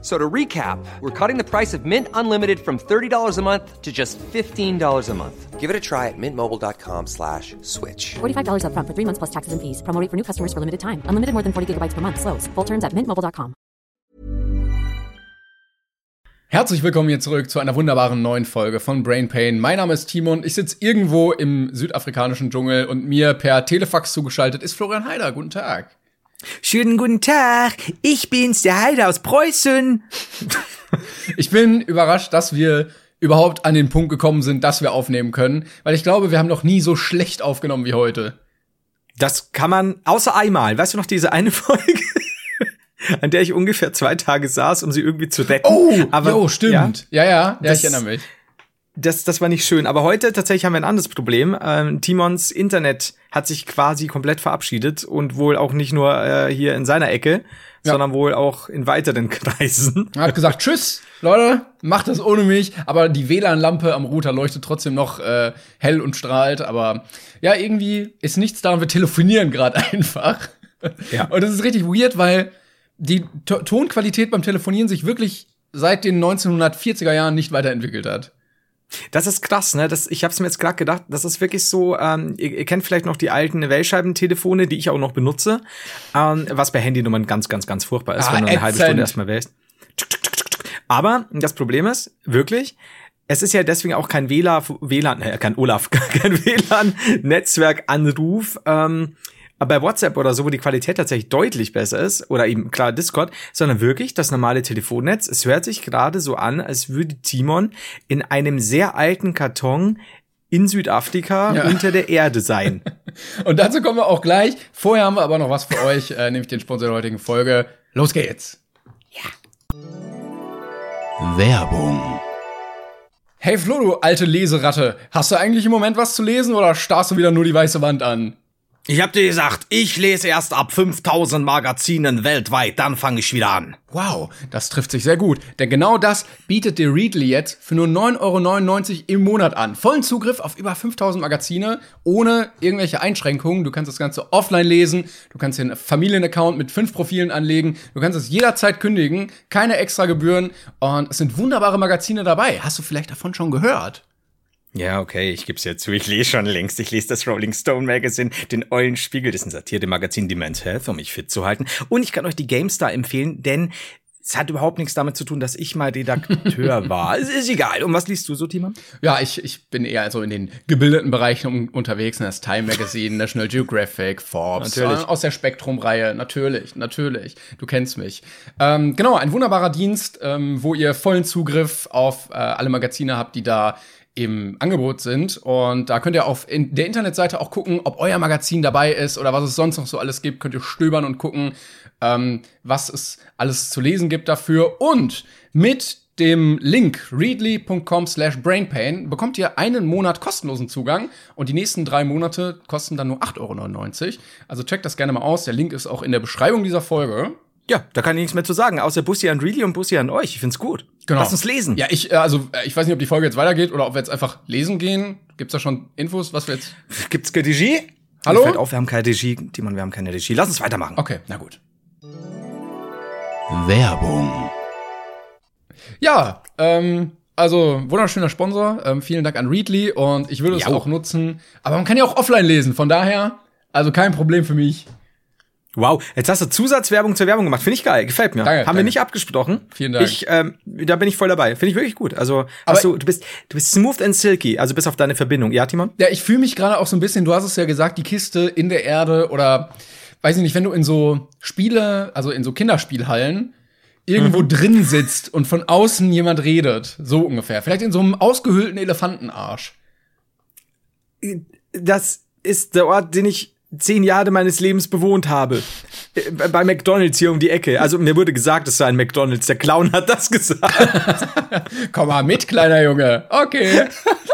So to recap, we're cutting the price of Mint Unlimited from $30 a month to just $15 a month. Give it a try at mintmobile.com slash switch. $45 upfront for three months plus taxes and fees. Promo rate for new customers for limited time. Unlimited more than 40 gigabytes per month. Slows. Full terms at mintmobile.com. Herzlich willkommen hier zurück zu einer wunderbaren neuen Folge von Brain Pain. Mein Name ist Timon. Ich sitze irgendwo im südafrikanischen Dschungel und mir per Telefax zugeschaltet ist Florian Heider. Guten Tag. Schönen guten Tag, ich bin's, der Heider aus Preußen. Ich bin überrascht, dass wir überhaupt an den Punkt gekommen sind, dass wir aufnehmen können, weil ich glaube, wir haben noch nie so schlecht aufgenommen wie heute. Das kann man, außer einmal, weißt du noch diese eine Folge, an der ich ungefähr zwei Tage saß, um sie irgendwie zu retten? Oh, aber jo, stimmt. Ja, ja, ja, Das- ich erinnere mich. Das, das war nicht schön. Aber heute tatsächlich haben wir ein anderes Problem. Ähm, Timons Internet hat sich quasi komplett verabschiedet und wohl auch nicht nur äh, hier in seiner Ecke, Ja. sondern wohl auch in weiteren Kreisen. Er hat gesagt, tschüss, Leute, macht das ohne mich. Aber die WLAN-Lampe am Router leuchtet trotzdem noch äh, hell und strahlt. Aber ja, irgendwie ist nichts daran. Wir telefonieren gerade einfach. Ja. Und das ist richtig weird, weil die To- Tonqualität beim Telefonieren sich wirklich seit den 1940er Jahren nicht weiterentwickelt hat. Das ist krass, ne? Das, ich habe es mir jetzt gerade gedacht, das ist wirklich so, ähm, ihr, ihr kennt vielleicht noch die alten Wählscheibentelefone, die ich auch noch benutze, ähm, was bei Handynummern ganz, ganz, ganz furchtbar ist, Ah, wenn du eine halbe. Stunde erstmal wählst. Aber das Problem ist, wirklich, es ist ja deswegen auch kein WLAN, WLAN äh, kein Olaf, kein WLAN-Netzwerkanruf, ähm, bei WhatsApp oder so, wo die Qualität tatsächlich deutlich besser ist, oder eben klar Discord, sondern wirklich das normale Telefonnetz. Es hört sich gerade so an, als würde Timon in einem sehr alten Karton in Südafrika Ja. unter der Erde sein. Und dazu kommen wir auch gleich. Vorher haben wir aber noch was für euch, äh, nämlich den Sponsor der heutigen Folge. Los geht's. Werbung. Hey Flo, du alte Leseratte, hast du eigentlich im Moment was zu lesen oder starrst du wieder nur die weiße Wand an? Ich hab dir gesagt, ich lese erst ab 5000 Magazinen weltweit, dann fange ich wieder an. Wow, das trifft sich sehr gut. Denn genau das bietet dir Readly jetzt für nur 9,99 Euro im Monat an. Vollen Zugriff auf über 5000 Magazine, ohne irgendwelche Einschränkungen. Du kannst das Ganze offline lesen, du kannst dir einen Familienaccount mit fünf Profilen anlegen, du kannst es jederzeit kündigen, keine extra Gebühren und es sind wunderbare Magazine dabei. Hast du vielleicht davon schon gehört? Ja, okay, ich geb's ja zu. Ich lese schon längst. Ich lese das Rolling Stone Magazine, den Eulenspiegel, das ist ein Satire-Magazin, die Men's Health, um mich fit zu halten. Und ich kann euch die GameStar empfehlen, denn es hat überhaupt nichts damit zu tun, dass ich mal Redakteur war. Es ist egal. Und was liest du so, Timon? Ja, ich, ich bin eher so in den gebildeten Bereichen unterwegs. ne, Das Time Magazine, National Geographic, Forbes, Natürlich. äh, aus der Spektrum-Reihe. Natürlich, natürlich. Du kennst mich. Ähm, genau, ein wunderbarer Dienst, ähm, wo ihr vollen Zugriff auf äh, alle Magazine habt, die da im Angebot sind. Und da könnt ihr auf in der Internetseite auch gucken, ob euer Magazin dabei ist oder was es sonst noch so alles gibt. Könnt ihr stöbern und gucken, ähm, was es alles zu lesen gibt dafür. Und mit dem Link readly.com slash brainpain bekommt ihr einen Monat kostenlosen Zugang und die nächsten drei Monate kosten dann nur 8,99 Euro. Also checkt das gerne mal aus. Der Link ist auch in der Beschreibung dieser Folge. Ja, da kann ich nichts mehr zu sagen, außer Bussi an Reilly und Bussi an euch. Ich find's gut. Lass uns lesen. Ja, ich, äh, also, äh, ich weiß nicht, ob die Folge jetzt weitergeht oder ob wir jetzt einfach lesen gehen. Gibt's da schon Infos, was wir jetzt. Gibt's keine Regie? Hallo? Mir fällt auf, wir haben keine Regie. Timon, wir haben keine Regie. Lass uns weitermachen. Okay, na gut. Werbung. Ja, ähm, also wunderschöner Sponsor. Ähm, vielen Dank an Readly und ich würde es auch nutzen. Aber man kann ja auch offline lesen, von daher, also kein Problem für mich. Wow, jetzt hast du Zusatzwerbung zur Werbung gemacht. Finde ich geil, gefällt mir. Danke, Haben wir danke. nicht abgesprochen. Vielen Dank. Ich, ähm, da bin ich voll dabei. Finde ich wirklich gut. Also, hast du, du bist, du bist smooth and silky, also bis auf deine Verbindung. Ja, Timon? Ja, ich fühle mich gerade auch so ein bisschen, du hast es ja gesagt, die Kiste in der Erde oder weiß ich nicht, wenn du in so Spiele, also in so Kinderspielhallen irgendwo drin sitzt und von außen jemand redet, so ungefähr. Vielleicht in so einem ausgehöhlten Elefantenarsch. Das ist der Ort, den ich zehn Jahre meines Lebens bewohnt habe. Äh, Bei McDonalds hier um die Ecke. Also mir wurde gesagt, es sei ein McDonalds. Der Clown hat das gesagt. Komm mal mit, kleiner Junge. Okay.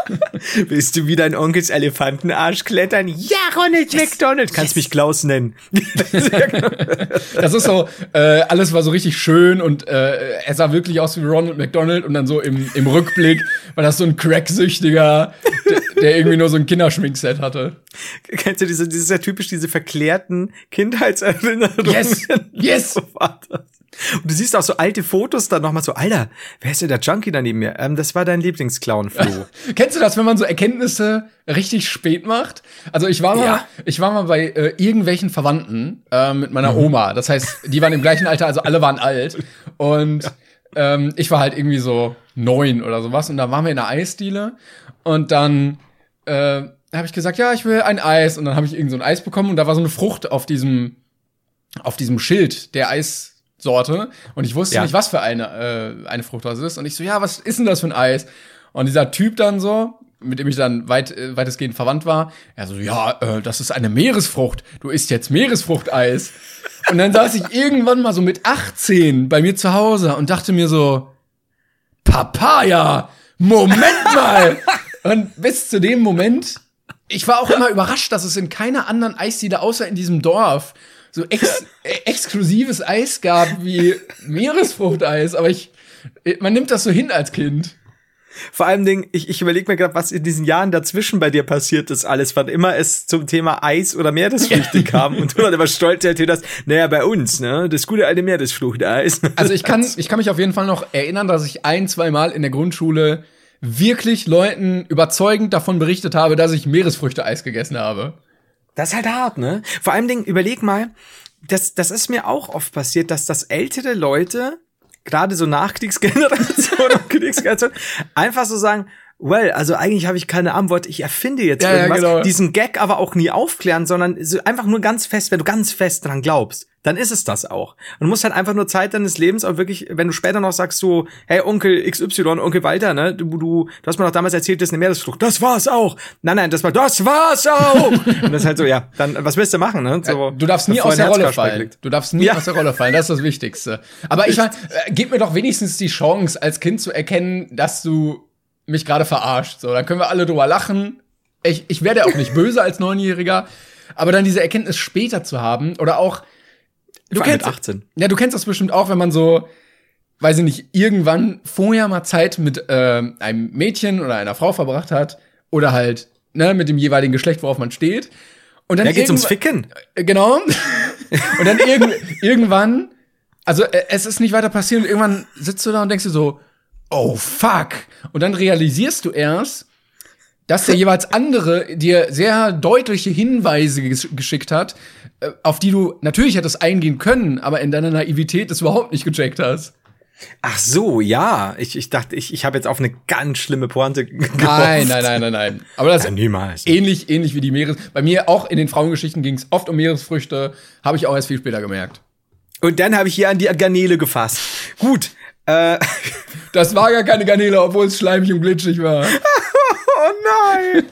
Willst du wieder in Onkels Elefantenarsch klettern? Ja, Ronald McDonald. Kannst mich Klaus nennen. Das ist so, äh, alles war so richtig schön und äh, er sah wirklich aus wie Ronald McDonald und dann so im, im Rückblick war das so ein Cracksüchtiger, der, der irgendwie nur so ein Kinderschminkset hatte. Kennst du diese, dieses ja typisch diese verklärten Kindheitserinnerungen? Yes, yes. So war das. Und du siehst auch so alte Fotos dann nochmal so, Alter, wer ist denn der Junkie da neben mir? Ähm, das war dein Lieblingsclown, Flo. Kennst du das, wenn man so Erkenntnisse richtig spät macht? Also ich war mal, Ja. ich war mal bei äh, irgendwelchen Verwandten äh, mit meiner Oma. Das heißt, die waren im gleichen Alter, also alle waren alt. Und ähm, ich war halt irgendwie so neun oder sowas. Und da waren wir in einer Eisdiele. Und dann äh, habe ich gesagt, ja, ich will ein Eis. Und dann habe ich irgend so ein Eis bekommen. Und da war so eine Frucht auf diesem, auf diesem Schild der Eissorte. Und ich wusste Ja. nicht, was für eine, äh, eine Frucht das ist. Und ich so, ja, was ist denn das für ein Eis? Und dieser Typ dann so, mit dem ich dann weit, äh, weitestgehend verwandt war, er so, ja, äh, das ist eine Meeresfrucht. Du isst jetzt Meeresfruchteis. Und dann saß ich irgendwann mal so mit 18 bei mir zu Hause und dachte mir so, Papaya, Moment mal. und bis zu dem Moment, ich war auch immer überrascht, dass es in keiner anderen Eisdiele außer in diesem Dorf so ex äh, exklusives Eis gab wie Meeresfruchteis. Aber ich, äh, man nimmt das so hin als Kind. Vor allem Ding, ich, ich überlege mir gerade, was in diesen Jahren dazwischen bei dir passiert ist, alles, wann immer es zum Thema Eis oder Meeresfrüchte kam und du dann immer stolz erzählt hast, naja, bei uns, ne, das gute alte Meeresfruchteis. Also ich kann, ich kann mich auf jeden Fall noch erinnern, dass ich ein, zwei Mal in der Grundschule wirklich Leuten überzeugend davon berichtet habe, dass ich Meeresfrüchte-Eis gegessen habe. Das ist halt hart, ne? Vor allem Ding, überleg mal, das, das ist mir auch oft passiert, dass das ältere Leute, gerade so Nachkriegsgeneration Kriegsgeneration, einfach so sagen, well, also eigentlich habe ich keine Antwort, ich erfinde jetzt Ja, ja, irgendwas, genau. diesen Gag aber auch nie aufklären, sondern so einfach nur ganz fest, wenn du ganz fest dran glaubst, dann ist es das auch. Und du musst halt einfach nur Zeit deines Lebens auch wirklich, wenn du später noch sagst so, hey Onkel XY, Onkel Walter, ne, du, du, du hast mir doch damals erzählt, das ist eine Meeresfrucht. Das war's auch. Nein, nein, das war, das war's auch. Und das ist halt so, ja, dann, was willst du machen, ne? So, Du darfst nie aus der Rolle fallen. liegt. Du darfst nie Ja. aus der Rolle fallen. Das ist das Wichtigste. Aber ich meine, äh, gib mir doch wenigstens die Chance, als Kind zu erkennen, dass du mich gerade verarscht. So, dann können wir alle drüber lachen. Ich, ich werde auch nicht böse als Neunjähriger. Aber dann diese Erkenntnis später zu haben oder auch, du kennst, 18. ja, du kennst das bestimmt auch, wenn man so, weiß ich nicht, irgendwann vorher mal Zeit mit ähm, einem Mädchen oder einer Frau verbracht hat oder halt ne, mit dem jeweiligen Geschlecht, worauf man steht. Und dann Da geht's ums Ficken. äh, Genau. Und dann irgend, irgendwann, also äh, es ist nicht weiter passiert und irgendwann sitzt du da und denkst dir so, oh fuck. Und dann realisierst du erst, dass der jeweils andere dir sehr deutliche Hinweise ges geschickt hat, äh, auf die du natürlich hättest eingehen können, aber in deiner Naivität das überhaupt nicht gecheckt hast. Ach so, ja. Ich, ich dachte, ich, ich habe jetzt auf eine ganz schlimme Pointe gehofft. Nein, nein, nein, nein, nein. Aber das Ja, niemals. ähnlich, ähnlich wie die Meeres. Bei mir auch in den Frauengeschichten ging es oft um Meeresfrüchte, habe ich auch erst viel später gemerkt. Und dann habe ich hier an die Garnele gefasst. Gut. Äh, Das war gar keine Garnele, obwohl es schleimig und glitschig war. oh nein.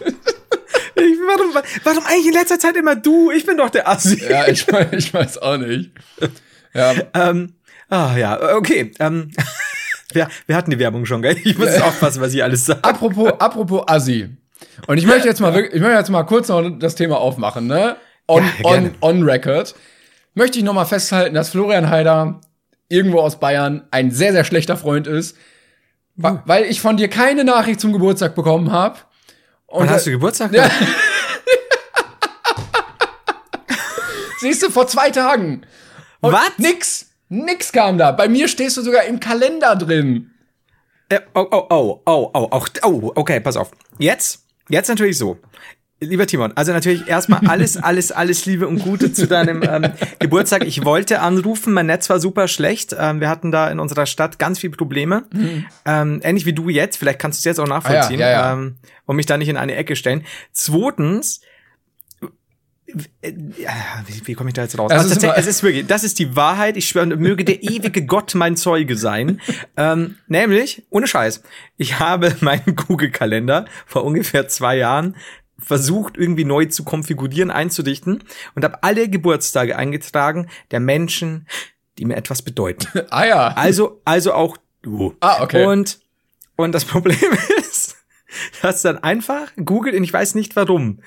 Ich, warum, warum eigentlich in letzter Zeit immer du? Ich bin doch der Assi. Ja, ich, weiß- ich weiß auch nicht. Ja, Ähm, ah ja, okay. Ähm, wir, wir hatten die Werbung schon, gell? Ich muss jetzt aufpassen, was ich alles sage. apropos, apropos Assi. Und ich möchte jetzt mal wirklich, ich möchte jetzt mal kurz noch das Thema aufmachen, ne? On, Ja, on, on record. Möchte ich noch mal festhalten, dass Florian Heider irgendwo aus Bayern ein sehr, sehr schlechter Freund ist, mhm. weil ich von dir keine Nachricht zum Geburtstag bekommen habe. Und Wann hast du Geburtstag? Ja. Siehst du, vor zwei Tagen. Und Was? Nix. Nix kam da. Bei mir stehst du sogar im Kalender drin. Äh, oh, oh, oh, oh, oh, oh, okay, pass auf. Jetzt, jetzt natürlich so. Lieber Timon, also natürlich erstmal alles, alles, alles Liebe und Gute zu deinem ähm, Geburtstag. Ich wollte anrufen, mein Netz war super schlecht. Ähm, wir hatten da in unserer Stadt ganz viel Probleme. Ähm, ähnlich wie du jetzt, vielleicht kannst du es jetzt auch nachvollziehen Ah ja, ja, ja. Ähm, und mich da nicht in eine Ecke stellen. Zweitens, äh, wie, wie komme ich da jetzt raus? Es Also, ist tatsächlich, immer- es ist wirklich, das ist die Wahrheit. Ich schwöre, möge der ewige Gott mein Zeuge sein. ähm, nämlich, ohne Scheiß, ich habe meinen Google-Kalender vor ungefähr zwei Jahren versucht, irgendwie neu zu konfigurieren, einzudichten und habe alle Geburtstage eingetragen der Menschen, die mir etwas bedeuten. Ah ja. Also, also auch du. Ah, okay. Und, und das Problem ist, dass dann einfach Google, und ich weiß nicht warum,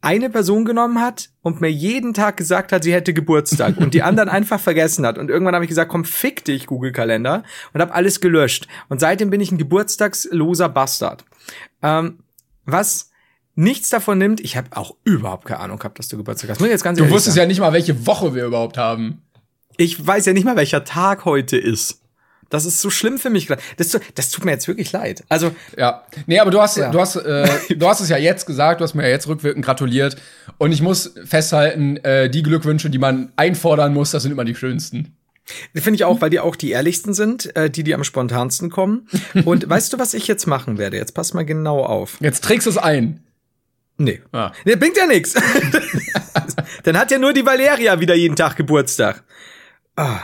eine Person genommen hat und mir jeden Tag gesagt hat, sie hätte Geburtstag und die anderen einfach vergessen hat. Und irgendwann habe ich gesagt, komm, fick dich, Google-Kalender und habe alles gelöscht. Und seitdem bin ich ein geburtstagsloser Bastard. Ähm, was nichts davon nimmt, ich habe auch überhaupt keine Ahnung gehabt, dass du Geburtstag hast. Muss ich jetzt ganz Du wusstest sagen. ja nicht mal, welche Woche wir überhaupt haben. Ich weiß ja nicht mal, welcher Tag heute ist. Das ist so schlimm für mich gerade. Das, das tut mir jetzt wirklich leid. Also, Ja. Nee, aber du hast, Ja. du hast, äh, du hast es ja jetzt gesagt, du hast mir ja jetzt rückwirkend gratuliert. Und ich muss festhalten, äh, die Glückwünsche, die man einfordern muss, das sind immer die schönsten. finde ich auch, weil die auch die ehrlichsten sind, äh, die, die am spontansten kommen. Und weißt du, was ich jetzt machen werde? Jetzt pass mal genau auf. Jetzt trägst du es ein. Nee. Ah. Nee, bringt ja nichts. Dann hat ja nur die Valeria wieder jeden Tag Geburtstag. Ah.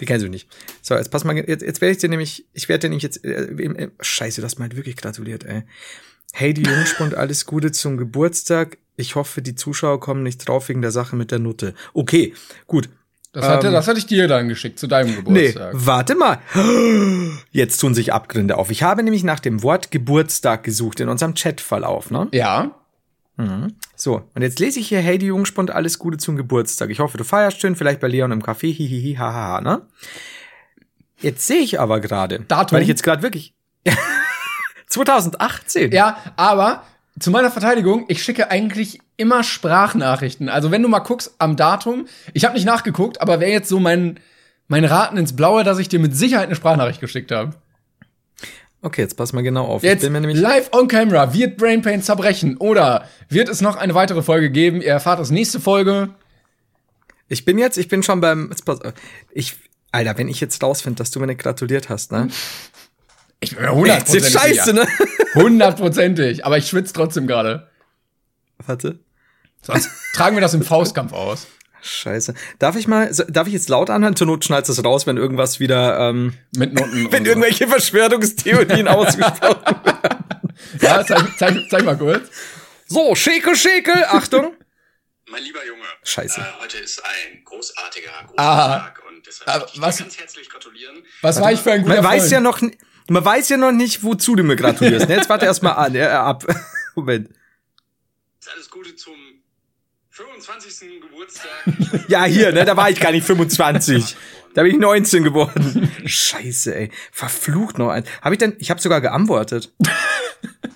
Die kennst du nicht. So, jetzt pass mal, jetzt, jetzt werde ich dir nämlich, ich werde dir nämlich jetzt, äh, im, scheiße, du hast mir halt wirklich gratuliert, ey. Hey, die Jungspund, alles Gute zum Geburtstag. Ich hoffe, die Zuschauer kommen nicht drauf wegen der Sache mit der Nutte. Okay, gut. Das, hatte, Ähm. das hatte ich dir dann geschickt zu deinem Nee, Geburtstag. warte mal. Jetzt tun sich Abgründe auf. Ich habe nämlich nach dem Wort Geburtstag gesucht in unserem Chatverlauf, ne? Ja. So, und jetzt lese ich hier, hey, die Jungspund, alles Gute zum Geburtstag. Ich hoffe, du feierst schön, vielleicht bei Leon im Café, hihihi, hahaha, ne? Jetzt sehe ich aber gerade, Datum? weil ich jetzt gerade wirklich 2018. Ja, aber zu meiner Verteidigung, ich schicke eigentlich immer Sprachnachrichten. Also wenn du mal guckst am Datum, ich habe nicht nachgeguckt, aber wäre jetzt so mein, mein Raten ins Blaue, dass ich dir mit Sicherheit eine Sprachnachricht geschickt habe. Okay, jetzt pass mal genau auf. Jetzt live on camera, wird Brain Pain zerbrechen oder wird es noch eine weitere Folge geben? Ihr erfahrt es nächste Folge. ich bin jetzt, ich bin schon beim ich Alter, wenn ich jetzt rausfinde, dass du mir nicht gratuliert hast, ne? Ich bin mir hundertprozentig scheiße, ne? Hundertprozentig, aber ich schwitze trotzdem gerade. Warte. Sonst tragen wir das im Faustkampf aus. Scheiße. Darf ich mal, so- darf ich jetzt laut anhören? Zur Not schneidest du es raus, wenn irgendwas wieder, ähm, Mit Noten. wenn irgendwelche Verschwörungstheorien ausgesprochen Ja, zeig, zeig, zeig mal kurz. So, Schäkel, Schäkel, Achtung. Mein lieber Junge, Scheiße. Äh, heute ist ein großartiger, großer Ah. Tag und deshalb möchte ich was- ganz herzlich gratulieren. Was war ich für ein guter Man weiß Freund? ja noch, man weiß ja noch nicht, wozu du mir gratulierst. ne? Jetzt warte erst mal an, äh, ab. Moment. Alles Gute zum 25. Geburtstag. Ja, hier, ne, da war ich gar nicht 25. Da bin ich 19 geworden. Scheiße, ey. Verflucht noch ein. Habe ich denn, ich habe sogar geantwortet.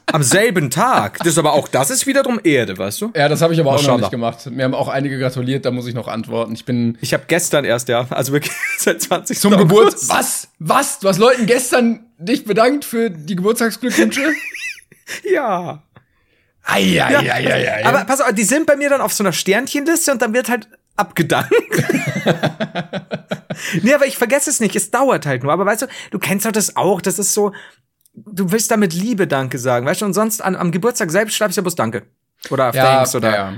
Am selben Tag. Das ist aber auch, das ist wiederum Erde, weißt du? Ja, das habe ich aber auch noch Maschallah. nicht gemacht. Mir haben auch einige gratuliert, da muss ich noch antworten. Ich bin Ich habe gestern erst, ja, also wirklich seit 20. zum August. Geburt. Was? Was? Du hast Leuten gestern dich bedankt für die Geburtstagsglückwünsche? Ja. Eieieiei. Aber pass auf, die sind bei mir dann auf so einer Sternchenliste und dann wird halt abgedankt. nee, aber ich vergesse es nicht, es dauert halt nur. Aber weißt du, du kennst doch das auch, das ist so, du willst damit Liebe Danke sagen, weißt du, und sonst an, am Geburtstag selbst schreibst du ja bloß Danke. Oder ja, Thanks oder, ja.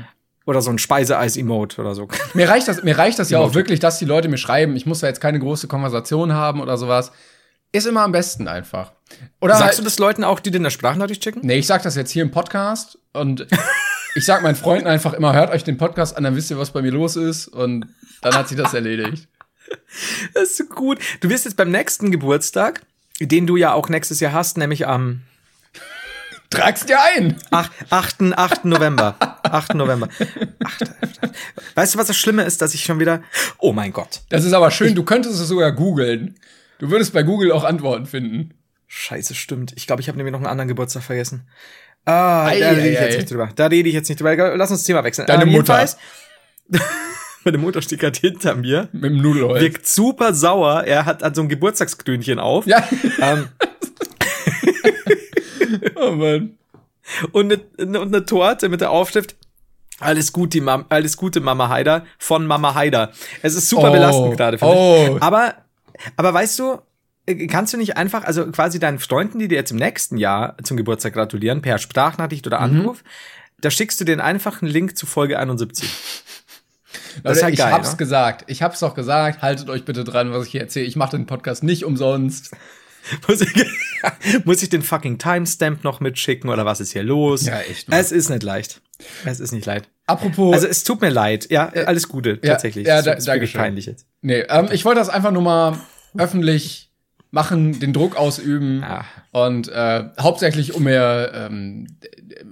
oder so ein Speiseeis-Emote oder so. Mir reicht das, mir reicht das ja auch wirklich, dass die Leute mir schreiben. Ich muss da jetzt keine große Konversation haben oder sowas. Ist immer am besten einfach. Oder Sagst du halt, das Leuten auch, die dir eine Sprachnachricht schicken? Nee, ich sag das jetzt hier im Podcast und ich sag meinen Freunden einfach immer, hört euch den Podcast an, dann wisst ihr, was bei mir los ist und dann hat sich das erledigt. Das ist so gut. Du wirst jetzt beim nächsten Geburtstag, den du ja auch nächstes Jahr hast, nämlich am Trag's dir ein! Ach, 8. 8. November. 8. November. 8. 8. Weißt du, was das Schlimme ist, dass ich schon wieder. Oh mein Gott. Das ist aber schön, du könntest es sogar googeln. Du würdest bei Google auch Antworten finden. Scheiße, stimmt. Ich glaube, ich habe nämlich noch einen anderen Geburtstag vergessen. Ah, Ei, da rede ich ei, jetzt ei. nicht drüber. Da rede ich jetzt nicht drüber. Lass uns das Thema wechseln. Deine Ähm, Mutter. Meine Mutter steht gerade hinter mir. Mit dem Nudelholz. Wirkt super sauer. Er hat, hat so ein Geburtstagskrönchen auf. Ja. Ähm, oh Mann. und eine, und eine Torte mit der Aufschrift alles Gute, Mam alles Gute, Mama Haider von Mama Haider. Es ist super Oh. belastend gerade für Oh. mich. Aber, aber weißt du, kannst du nicht einfach, also quasi deinen Freunden, die dir jetzt im nächsten Jahr zum Geburtstag gratulieren, per Sprachnachricht oder Mhm. Anruf, da schickst du denen einfach einen Link zu Folge 71. Das ist halt ich geil, hab's ne? gesagt. Ich hab's doch gesagt. Haltet euch bitte dran, was ich hier erzähle. Ich mache den Podcast nicht umsonst. Muss ich- Muss ich den fucking Timestamp noch mitschicken oder was ist hier los? Ja, echt, Mann. Es ist nicht leicht. Es ist nicht leicht. Apropos. Also es tut mir leid. Ja, alles Gute, ja, tatsächlich. ja, Es da- Dankeschön. peinlich jetzt. nee, ähm, ich wollte das einfach nur mal öffentlich machen, den Druck ausüben Ah. und äh, hauptsächlich um mir, ähm,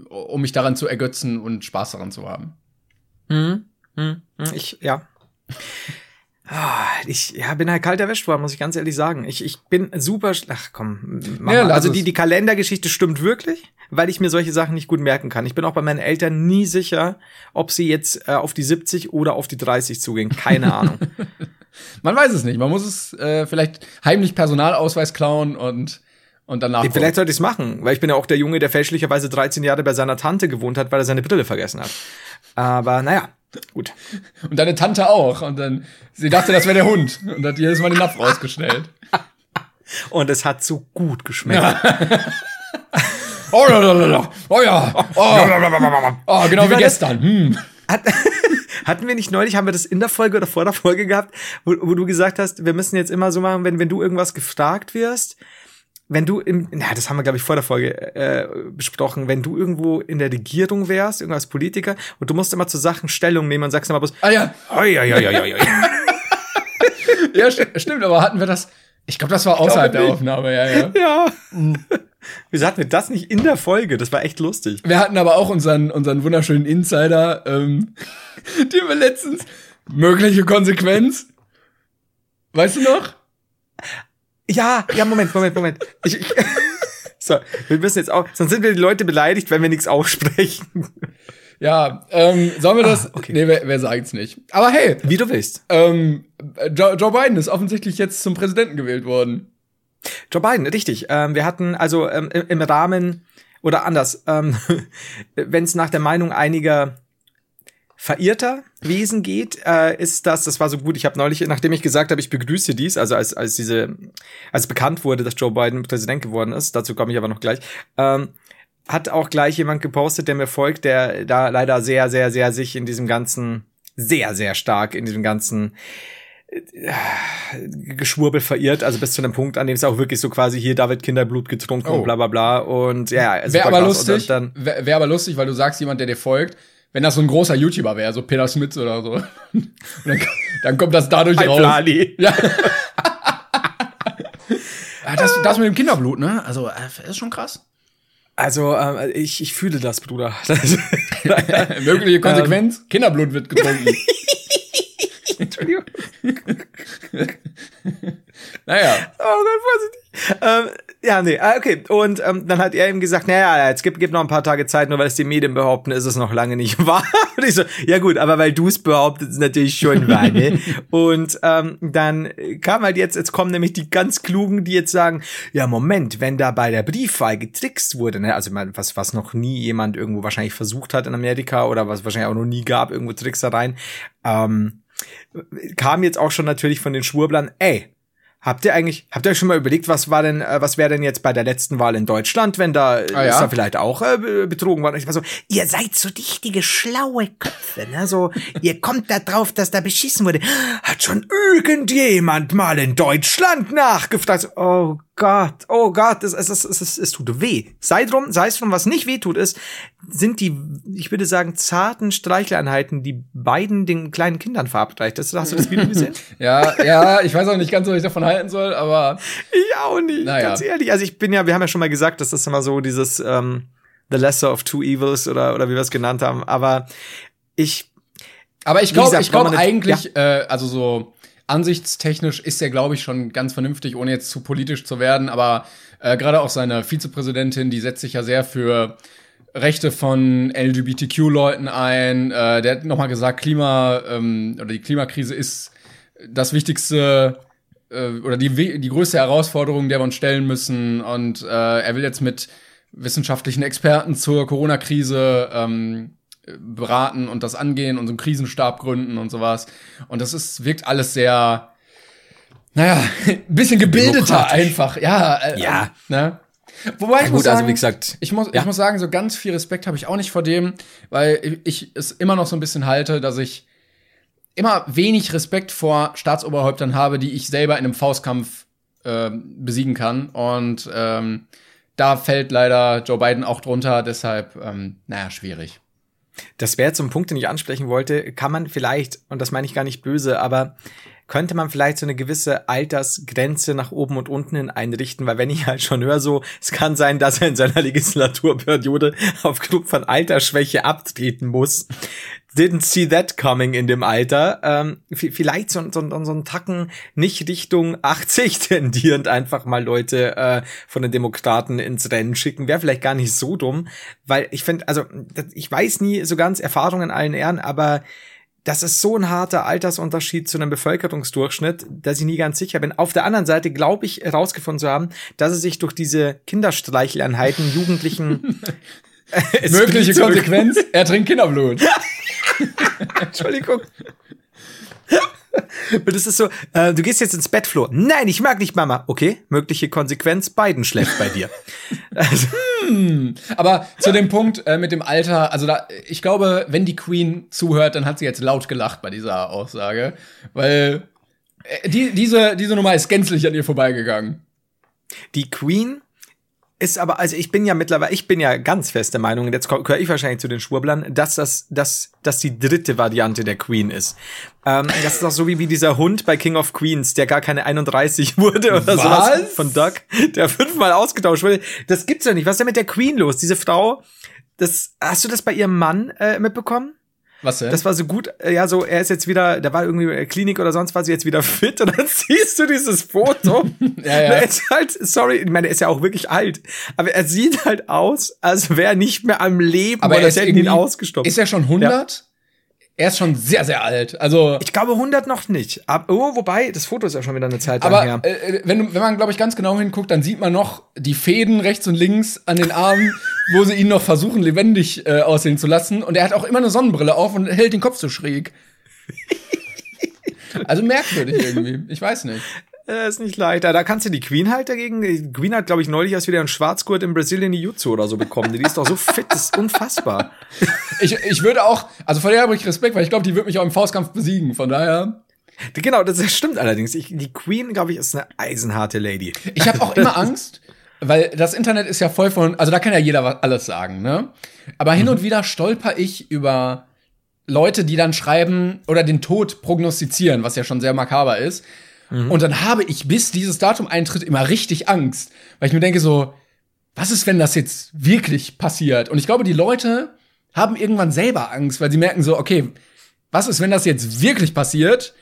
um mich daran zu ergötzen und Spaß daran zu haben. Hm, hm, hm, ich, ja. Ah, Ich ja, bin halt kalt erwischt worden, muss ich ganz ehrlich sagen. Ich, ich bin super. Ach komm, mach Ja, also die, die Kalendergeschichte stimmt wirklich, weil ich mir solche Sachen nicht gut merken kann. Ich bin auch bei meinen Eltern nie sicher, ob sie jetzt äh, auf die 70 oder auf die 30 zugehen. Keine Ahnung. Man weiß es nicht. Man muss es äh, vielleicht heimlich Personalausweis klauen und und danach. Vielleicht sollte ich es machen, weil ich bin ja auch der Junge, der fälschlicherweise 13 Jahre bei seiner Tante gewohnt hat, weil er seine Brille vergessen hat. Aber naja, gut. und deine Tante auch. Und dann sie dachte, das wäre der Hund und hat jedes Mal den Napf rausgestellt. Und es hat so gut geschmeckt. Oh, la, la. oh ja. Oh, oh genau wie, das? gestern. Hm. Hat, hatten wir nicht neulich, haben wir das in der Folge oder vor der Folge gehabt, wo, wo du gesagt hast, wir müssen jetzt immer so machen, wenn, wenn du irgendwas gefragt wirst, wenn du im, na, das haben wir, glaube ich, vor der Folge äh, besprochen, wenn du irgendwo in der Regierung wärst, irgendwas Politiker, und du musst immer zu Sachen Stellung nehmen und sagst immer bloß, Ah ja. oi, oi, oi, oi, oi. Ja, sti stimmt, aber hatten wir das? Ich glaube, das war außerhalb der. Aufnahme, ja, ja. ja. Wieso hatten wir das nicht in der Folge? Das war echt lustig. Wir hatten aber auch unseren, unseren wunderschönen Insider, ähm, den wir letztens mögliche Konsequenz. Weißt du noch? Ja, ja, Moment, Moment, Moment. Ich, ich, so, wir müssen jetzt auch, sonst sind wir die Leute beleidigt, wenn wir nichts aussprechen. Ja, ähm, sollen wir das? Ah, okay. Nee, wir, wir sagen's nicht. Aber hey, Wie du willst. ähm, Joe, Joe Biden ist offensichtlich jetzt zum Präsidenten gewählt worden. Joe Biden, richtig. Ähm, wir hatten also ähm, im im Rahmen oder anders, ähm, wenn es nach der Meinung einiger verirrter Wesen geht, äh, ist das, das war so gut. Ich habe neulich, nachdem ich gesagt habe, ich begrüße dies, also als als diese, als bekannt wurde, dass Joe Biden Präsident geworden ist, dazu komme ich aber noch gleich, ähm, hat auch gleich jemand gepostet, der mir folgt, der da leider sehr, sehr, sehr sich in diesem ganzen, sehr, sehr stark in diesem ganzen Geschwurbel verirrt, also bis zu einem Punkt, an dem es auch wirklich so quasi hier David Kinderblut getrunken Oh. und bla bla bla und ja, Wäre aber krass. Lustig, Dann, wäre wär aber lustig, weil du sagst, jemand, der dir folgt, wenn das so ein großer YouTuber wäre, so Peter Smith oder so. Dann, dann kommt das dadurch raus. Lali. Ja. Ah, das, das mit dem Kinderblut, ne? Also, äh, ist schon krass. Also, ähm, ich, ich fühle das, Bruder. Mögliche Konsequenz, Kinderblut wird getrunken. Entschuldigung. naja. Oh. Ähm, ja, nee, ah, okay. Und ähm, dann hat er ihm gesagt, naja, jetzt gibt, gibt noch ein paar Tage Zeit, nur weil es die Medien behaupten, ist es noch lange nicht wahr. Und ich so, ja gut, aber weil du es behauptet, ist natürlich schon wahr, ne? Und ähm, dann kam halt jetzt, jetzt kommen nämlich die ganz Klugen, die jetzt sagen, ja Moment, wenn da bei der Briefwahl getrickst wurde, ne? Also was, was noch nie jemand irgendwo wahrscheinlich versucht hat in Amerika oder was wahrscheinlich auch noch nie gab, irgendwo Tricksereien, ähm, kam jetzt auch schon natürlich von den Schwurblern, ey, Habt ihr eigentlich, habt ihr euch schon mal überlegt, was war denn, äh, was wäre denn jetzt bei der letzten Wahl in Deutschland, wenn da, Ah, ist ja? da vielleicht auch äh, be- betrogen worden? Ich war so, ihr seid so richtige schlaue Köpfe, ne? So, ihr kommt da drauf, dass da beschissen wurde. Hat schon irgendjemand mal in Deutschland nachgefragt? Oh Gott, oh Gott, es, es, es, es, es, es tut weh. Sei drum, sei es drum, was nicht weh tut, ist, sind die, ich würde sagen, zarten Streicheleinheiten, die beiden den kleinen Kindern verabreicht. Das, hast du das Video gesehen? Ja, ja, ich weiß auch nicht ganz, was ich davon halten soll, aber Ich auch nicht, Naja. ganz ehrlich. Also ich bin ja, wir haben ja schon mal gesagt, dass das immer so dieses ähm, The Lesser of Two Evils oder, oder wie wir es genannt haben. Aber ich, Aber ich glaube, ich glaube eigentlich, äh, also so ansichtstechnisch ist er, glaube ich, schon ganz vernünftig, ohne jetzt zu politisch zu werden. Aber äh, gerade auch seine Vizepräsidentin, die setzt sich ja sehr für Rechte von LGBTQ-Leuten ein. Äh, der hat nochmal gesagt, Klima ähm, oder die Klimakrise ist das wichtigste äh, oder die, die größte Herausforderung, der wir uns stellen müssen. Und äh, er will jetzt mit wissenschaftlichen Experten zur Corona-Krise ähm, beraten und das angehen und so einen Krisenstab gründen und sowas. Und das ist, wirkt alles sehr, naja, ein bisschen gebildeter einfach. Ja, äh, Ja. äh, ne? Wobei ich gut, muss sagen, also wie gesagt, ich muss, ja. ich muss sagen, so ganz viel Respekt habe ich auch nicht vor dem, weil ich es immer noch so ein bisschen halte, dass ich immer wenig Respekt vor Staatsoberhäuptern habe, die ich selber in einem Faustkampf ähm, besiegen kann. Und ähm, da fällt leider Joe Biden auch drunter, deshalb, ähm, naja, schwierig. Das wäre zum Punkt, den ich ansprechen wollte. Kann man vielleicht, und das meine ich gar nicht böse, aber könnte man vielleicht so eine gewisse Altersgrenze nach oben und unten hin einrichten, weil wenn ich halt schon höre, so, es kann sein, dass er in seiner Legislaturperiode aufgrund von Altersschwäche abtreten muss. Didn't see that coming in dem Alter. Ähm, vielleicht so, so, so ein Tacken nicht Richtung 80 tendierend einfach mal Leute äh, von den Demokraten ins Rennen schicken. Wäre vielleicht gar nicht so dumm, weil ich finde, also ich weiß nie so ganz Erfahrungen allen Ehren, aber das ist so ein harter Altersunterschied zu einem Bevölkerungsdurchschnitt, dass ich nie ganz sicher bin. Auf der anderen Seite glaube ich herausgefunden zu haben, dass es sich durch diese Kinderstreicheleinheiten Jugendlichen Mögliche Konsequenz, er trinkt Kinderblut. Entschuldigung. Und es ist so, äh, du gehst jetzt ins Bett, Flo. Nein, ich mag nicht Mama. Okay, mögliche Konsequenz, Biden schläft bei dir. also. hm. Aber zu dem Punkt äh, mit dem Alter, also da, ich glaube, wenn die Queen zuhört, dann hat sie jetzt laut gelacht bei dieser Aussage, weil äh, die, diese, diese Nummer ist gänzlich an ihr vorbeigegangen. Die Queen ist aber, also ich bin ja mittlerweile, ich bin ja ganz feste Meinung, jetzt gehöre ich wahrscheinlich zu den Schwurblern, dass das, dass, dass die dritte Variante der Queen ist. Ähm, das ist auch so wie, wie dieser Hund bei King of Queens, der gar keine 31 wurde oder Was? sowas von Doug, der fünfmal ausgetauscht wurde. Das gibt's doch nicht. Was ist denn mit der Queen los? Diese Frau, das, hast du das bei ihrem Mann äh, mitbekommen? Was denn? Das war so gut, äh, ja, so, er ist jetzt wieder, da war irgendwie in der Klinik oder sonst was, jetzt wieder fit und dann siehst du dieses Foto. Ja, ja. Er ist halt, sorry, ich meine, er ist ja auch wirklich alt, aber er sieht halt aus, als wäre er nicht mehr am Leben aber oder er ist hätten ihn ausgestopft. Ist er schon 100? Er ist schon sehr, sehr alt. Also, ich glaube 100 noch nicht. Ab, oh, wobei, das Foto ist ja schon wieder eine Zeit lang aber her. äh, wenn, du- wenn man, glaube ich, ganz genau hinguckt, dann sieht man noch die Fäden rechts und links an den Armen, wo sie ihn noch versuchen, lebendig äh, aussehen zu lassen. Und er hat auch immer eine Sonnenbrille auf und hält den Kopf so schräg. Also merkwürdig irgendwie. Ich weiß nicht. Äh, ist nicht leichter. Da kannst du die Queen halt dagegen. Die Queen hat, glaube ich, neulich erst wieder einen Schwarzgurt im Brazilian Jiu-Jitsu oder so bekommen. Die ist doch so fit, das ist unfassbar. Ich, ich würde auch, also vor der habe ich Respekt, weil ich glaube, die wird mich auch im Faustkampf besiegen. Von daher. Genau, das stimmt allerdings. Ich, die Queen, glaube ich, ist eine eisenharte Lady. Ich habe auch immer Angst, weil das Internet ist ja voll von, also da kann ja jeder was, alles sagen, ne? Aber hin und wieder stolper ich über Leute, die dann schreiben oder den Tod prognostizieren, was ja schon sehr makaber ist. Und dann habe ich, bis dieses Datum eintritt, immer richtig Angst, weil ich mir denke so, was ist, wenn das jetzt wirklich passiert? Und ich glaube, die Leute haben irgendwann selber Angst, weil sie merken so, okay, was ist, wenn das jetzt wirklich passiert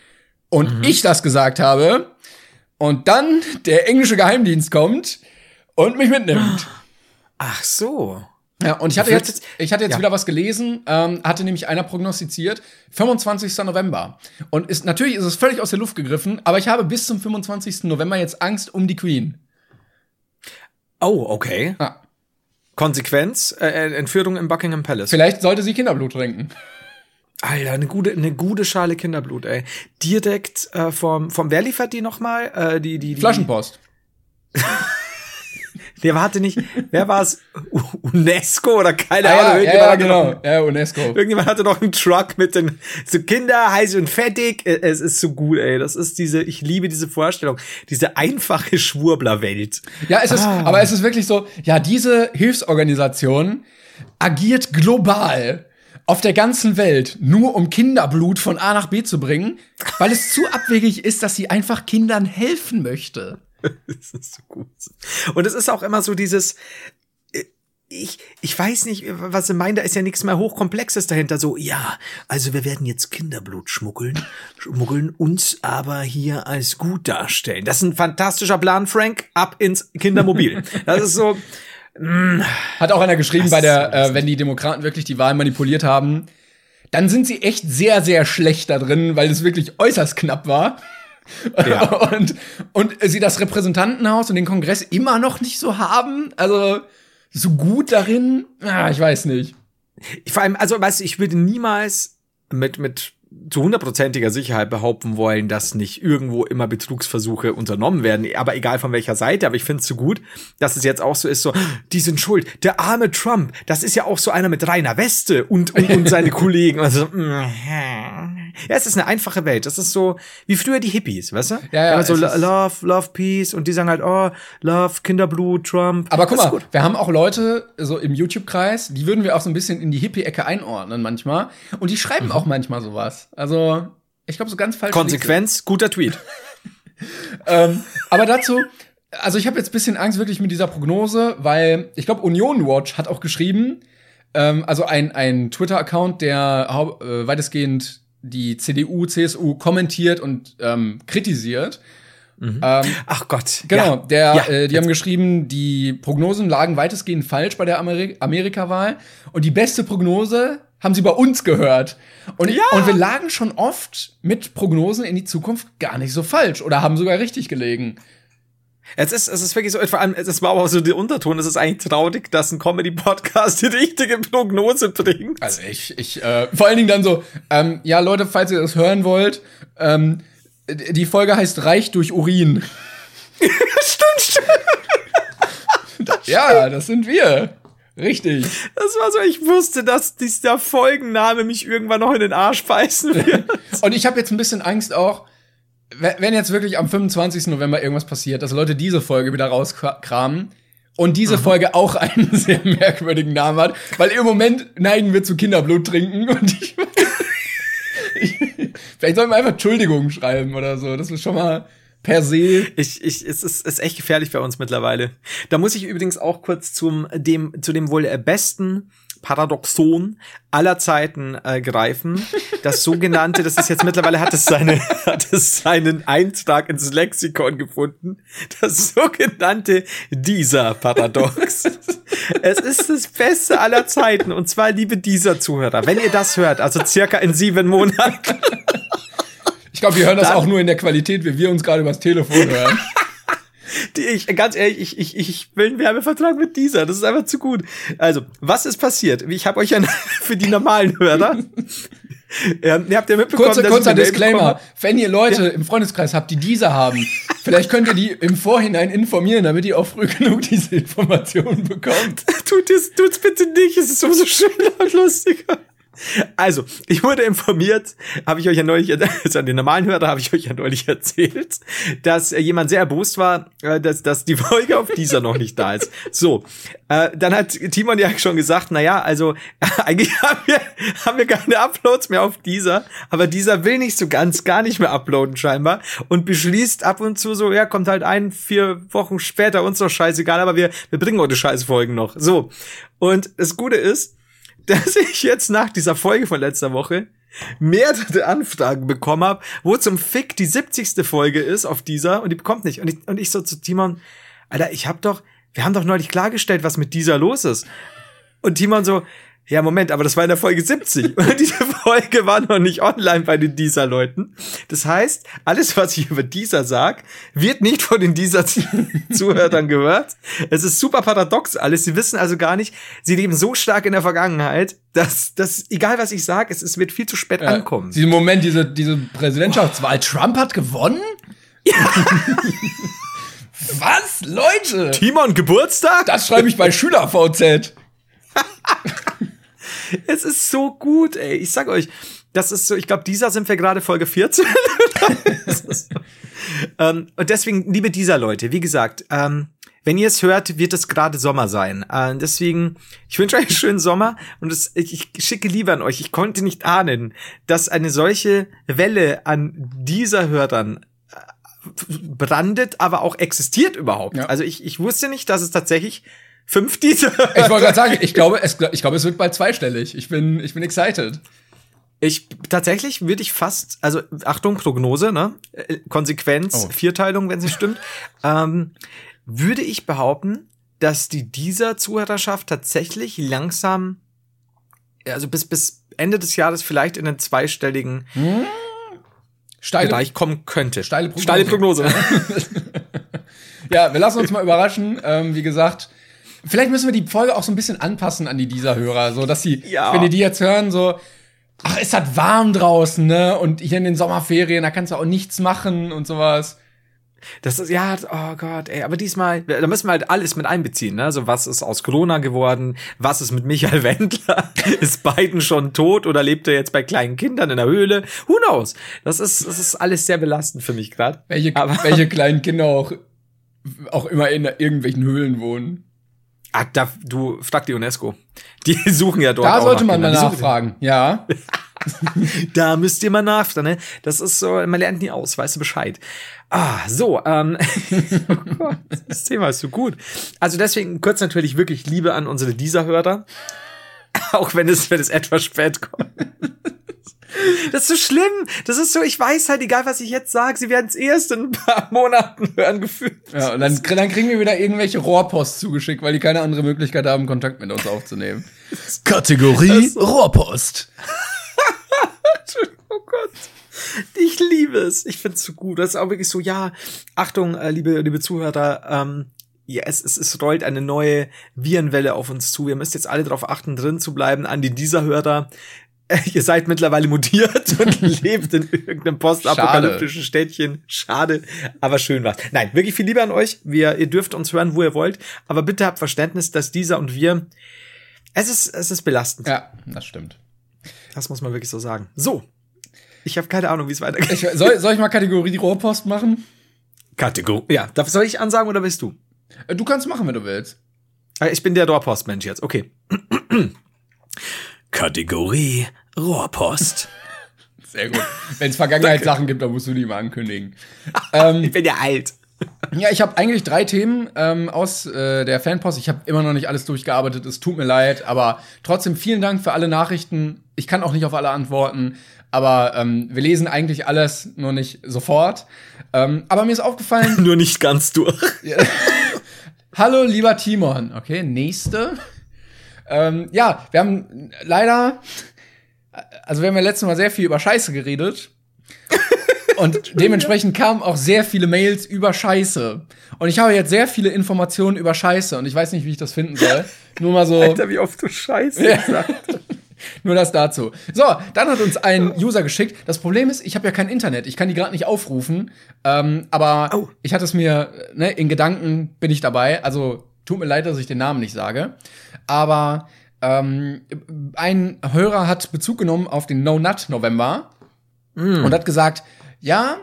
und ich das gesagt habe und dann der englische Geheimdienst kommt und mich mitnimmt. Ach so. Ja, und ich hatte jetzt- ich hatte jetzt ja. wieder was gelesen, ähm, hatte nämlich einer prognostiziert, 25. November. Und ist, natürlich ist es völlig aus der Luft gegriffen, aber ich habe bis zum 25. November jetzt Angst um die Queen. Oh, okay. Ja. Konsequenz, äh, äh, Entführung im Buckingham Palace. Vielleicht sollte sie Kinderblut trinken. Alter, eine gute, eine gute Schale Kinderblut, ey. Direkt äh, vom, vom, wer liefert die nochmal? Äh, die, die, die, Flaschenpost. Nee, warte nicht. Wer war es? UNESCO oder keine Ja, Ahnung. ja, irgendjemand ja, genau. noch- Ja, UNESCO. Irgendjemand hatte noch einen Truck mit den so Kinder heiß und fettig. Äh, Es ist so gut, ey. Das ist diese, ich liebe diese Vorstellung, diese einfache Schwurblerwelt. Ja, es ist, aber es ist wirklich so, ja, diese Hilfsorganisation agiert global auf der ganzen Welt, nur um Kinderblut von A nach B zu bringen, weil es zu abwegig ist, dass sie einfach Kindern helfen möchte. Das ist so gut. Und es ist auch immer so dieses, äh, ich, ich weiß nicht, was sie meinen, da ist ja nichts mehr Hochkomplexes dahinter. So, ja, also wir werden jetzt Kinderblut schmuggeln, schmuggeln, uns aber hier als gut darstellen. Das ist ein fantastischer Plan, Frank. Ab ins Kindermobil. Das ist so, Hat auch einer geschrieben, Das bei der, äh, wenn die Demokraten wirklich die Wahl manipuliert haben, dann sind sie echt sehr, sehr schlecht da drin, weil es wirklich äußerst knapp war. Ja. Und, und sie das Repräsentantenhaus und den Kongress immer noch nicht so haben. Also so gut darin, ah, ich weiß nicht. vor allem, also, weißt du, ich würde niemals mit, mit zu hundertprozentiger Sicherheit behaupten wollen, dass nicht irgendwo immer Betrugsversuche unternommen werden, aber egal von welcher Seite, aber ich finde es so gut, dass es jetzt auch so ist, so, die sind schuld, der arme Trump, das ist ja auch so einer mit reiner Weste und, und, und seine Kollegen, also, mm, Ja, es ist eine einfache Welt. Das ist so wie früher die Hippies, weißt du? Ja, ja, Immer so es lo- ist- Love, Love, Peace und die sagen halt, oh, Love, Kinderblut, Trump. Aber guck mal, gut. wir haben auch Leute so im YouTube-Kreis, die würden wir auch so ein bisschen in die Hippie-Ecke einordnen manchmal. Und die schreiben auch manchmal sowas. Also, ich glaube, so ganz falsch. Konsequenz, guter Tweet. Ähm, aber dazu, also ich habe jetzt ein bisschen Angst wirklich mit dieser Prognose, weil ich glaube, Union Watch hat auch geschrieben, ähm, also ein, ein Twitter-Account, der äh, weitestgehend die CDU, CSU kommentiert und ähm, kritisiert. Ähm, Ach Gott. Genau, Ja. der, Ja, äh, die haben geschrieben, die Prognosen lagen weitestgehend falsch bei der Ameri Amerika-Wahl. Und die beste Prognose haben sie bei uns gehört. Und, Ja. und wir lagen schon oft mit Prognosen in die Zukunft gar nicht so falsch oder haben sogar richtig gelegen. Es ist, es ist wirklich so, vor allem, es war aber auch so der Unterton, es ist eigentlich traurig, dass ein Comedy-Podcast die richtige Prognose bringt. Also ich, ich, äh, vor allen Dingen dann so, ähm, ja Leute, falls ihr das hören wollt, ähm, die Folge heißt Reich durch Urin. stimmt, stimmt. Ja, das sind wir. Richtig. Das war so, ich wusste, dass dieser Folgenname mich irgendwann noch in den Arsch beißen wird. Und ich habe jetzt ein bisschen Angst auch, we- wenn jetzt wirklich am 25. November irgendwas passiert, dass Leute diese Folge wieder rauskramen und diese Folge auch einen sehr merkwürdigen Namen hat, weil im Moment neigen wir zu Kinderblut trinken und ich, ich vielleicht sollten wir einfach Entschuldigung schreiben oder so. Das ist schon mal per se. Ich, ich, es ist, ist echt gefährlich bei uns mittlerweile. Da muss ich übrigens auch kurz zum dem zu dem wohl besten Paradoxon aller Zeiten äh, greifen. Das sogenannte, das ist jetzt mittlerweile hat es seine hat es seinen Eintrag ins Lexikon gefunden. Das sogenannte dieser Paradox. Es ist das Beste aller Zeiten und zwar liebe dieser Zuhörer, wenn ihr das hört, also circa in sieben Monaten. Ich glaube, wir hören das Dann- auch nur in der Qualität, wie wir uns gerade übers Telefon hören. Die, ich, ganz ehrlich, ich, ich, ich will einen Werbevertrag mit dieser. Das ist einfach zu gut. Also, was ist passiert? Ich habe euch ja für die normalen Hörer. ähm, ihr habt ja mitbekommen, Kurzer, dass kurzer Disclaimer. Wenn ihr Leute im Freundeskreis habt, die diese haben, vielleicht könnt ihr die im Vorhinein informieren, damit ihr auch früh genug diese Informationen bekommt. Tut es, tut's bitte nicht. Es ist umso schöner und lustiger. Also, ich wurde informiert, habe ich euch ja neulich, also an den normalen Hörer habe ich euch ja neulich erzählt, dass äh, jemand sehr erbost war, äh, dass, dass die Folge auf dieser noch nicht da ist. So, äh, dann hat Timon ja schon gesagt, na ja, also eigentlich haben wir, haben wir keine Uploads mehr auf dieser, aber dieser will nicht so ganz, gar nicht mehr uploaden scheinbar und beschließt ab und zu so, ja, kommt halt ein, vier Wochen später, uns doch scheißegal, aber wir, wir bringen heute Scheißfolgen noch. So, und das Gute ist, dass ich jetzt nach dieser Folge von letzter Woche mehrere Anfragen bekommen habe, wo zum Fick die 70. Folge ist auf dieser und die bekommt nicht. Und ich, und ich so zu Timon, Alter, ich hab doch, wir haben doch neulich klargestellt, was mit dieser los ist. Und Timon so, ja, Moment, aber das war in der Folge 70. Und diese Folge war noch nicht online bei den dieser Leuten. Das heißt, alles, was ich über dieser sag, wird nicht von den dieser Zuhörern gehört. Es ist super paradox alles. Sie wissen also gar nicht, sie leben so stark in der Vergangenheit, dass, dass egal was ich sag, es, es wird viel zu spät ankommen. Diesen Moment, diese, diese Präsidentschaftswahl. Trump hat gewonnen? Was? Leute! Timon Geburtstag? Das schreibe ich bei SchülerVZ. Es ist so gut, ey. Ich sag euch, das ist so, ich glaube, dieser sind wir gerade Folge 14. Das ist so. ähm, und deswegen, liebe dieser Leute, wie gesagt, ähm, wenn ihr es hört, wird es gerade Sommer sein. Äh, deswegen, ich wünsche euch einen schönen Sommer und es, ich, ich schicke lieber an euch. Ich konnte nicht ahnen, dass eine solche Welle an dieser Hörern äh, brandet, aber auch existiert überhaupt. Ja. Also ich, ich wusste nicht, dass es tatsächlich fünf dieser Ich wollte gerade sagen, ich glaube, es, ich glaube, es wird bald zweistellig. Ich bin, ich bin excited. Ich tatsächlich würde ich fast, also Achtung, Prognose, ne? Äh, Konsequenz, Oh. Vierteilung, wenn sie stimmt. ähm, würde ich behaupten, dass die dieser Zuhörerschaft tatsächlich langsam, also bis bis Ende des Jahres vielleicht in einen zweistelligen Steile, Bereich kommen könnte. Steile Prognose. Steile Prognose. Ja, wir lassen uns mal überraschen. Ähm, wie gesagt, vielleicht müssen wir die Folge auch so ein bisschen anpassen an die dieser Hörer, so dass sie, Ja. wenn die die jetzt hören, so, ach, ist das warm draußen, ne? Und hier in den Sommerferien, da kannst du auch nichts machen und sowas. Das ist, ja, oh Gott, ey, aber diesmal, da müssen wir halt alles mit einbeziehen, ne? So, was ist aus Corona geworden? Was ist mit Michael Wendler? ist Biden schon tot oder lebt er jetzt bei kleinen Kindern in der Höhle? Who knows? Das ist, das ist alles sehr belastend für mich gerade. Welche, welche kleinen Kinder auch, auch immer in irgendwelchen Höhlen wohnen. Ah, da, du, frag die UNESCO. Die suchen ja dort Da sollte man mal nachfragen, ja. Da müsst ihr mal nachfragen, ne? Das ist so, man lernt nie aus, weißt du Bescheid. Ah, so, ähm, oh Gott, das Thema ist so gut. Also deswegen kurz natürlich wirklich Liebe an unsere Dieser-Hörer. Auch wenn es, wenn es etwas spät kommt. Das ist so schlimm. Das ist so, ich weiß halt, egal was ich jetzt sage, sie werden es erst in ein paar Monaten hören gefühlt. Ja, und dann, dann kriegen wir wieder irgendwelche Rohrpost zugeschickt, weil die keine andere Möglichkeit haben, Kontakt mit uns aufzunehmen. Kategorie Rohrpost. Oh Gott. Ich liebe es. Ich finde es so gut. Das ist auch wirklich so, ja, Achtung, äh, liebe, liebe Zuhörer, ähm, ja, es, es, es rollt eine neue Virenwelle auf uns zu. Ihr müsst jetzt alle darauf achten, drin zu bleiben. An die dieser Hörer. Ihr seid mittlerweile mutiert und lebt in irgendeinem postapokalyptischen Städtchen. Schade, aber schön war's. Nein, wirklich viel Liebe an euch. Wir, ihr dürft uns hören, wo ihr wollt. Aber bitte habt Verständnis, dass dieser und wir, es ist, es ist belastend. Ja, das stimmt. Das muss man wirklich so sagen. So. Ich habe keine Ahnung, wie es weitergeht. Ich, soll, soll ich mal Kategorie Rohrpost machen? Kategorie. Ja, darf, soll ich ansagen oder willst du? Äh, Du kannst machen, wenn du willst. Äh, Ich bin der Dorpostmensch jetzt. Okay. Kategorie Rohrpost. Sehr gut. Wenn es Vergangenheitssachen gibt, dann musst du die mal ankündigen. Ich bin ja alt. Ja, ich habe eigentlich drei Themen ähm, aus äh, der Fanpost. Ich habe immer noch nicht alles durchgearbeitet. Es tut mir leid, aber trotzdem vielen Dank für alle Nachrichten. Ich kann auch nicht auf alle antworten, aber ähm, wir lesen eigentlich alles, nur nicht sofort. Ähm, aber mir ist aufgefallen, Nur nicht ganz durch. Hallo, lieber Timon. Okay, nächste. Ähm, ja, wir haben leider, also wir haben ja letztes Mal sehr viel über Scheiße geredet. Und dementsprechend kamen auch sehr viele Mails über Scheiße. Und ich habe jetzt sehr viele Informationen über Scheiße und ich weiß nicht, wie ich das finden soll. Nur mal so. Alter, wie oft du Scheiße gesagt Nur das dazu. So, dann hat uns ein User geschickt. Das Problem ist, ich habe ja kein Internet. Ich kann die gerade nicht aufrufen. Ähm, aber Oh. ich hatte es mir, ne, in Gedanken bin ich dabei. Also tut mir leid, dass ich den Namen nicht sage. Aber ähm, ein Hörer hat Bezug genommen auf den No Nut November und hat gesagt, ja,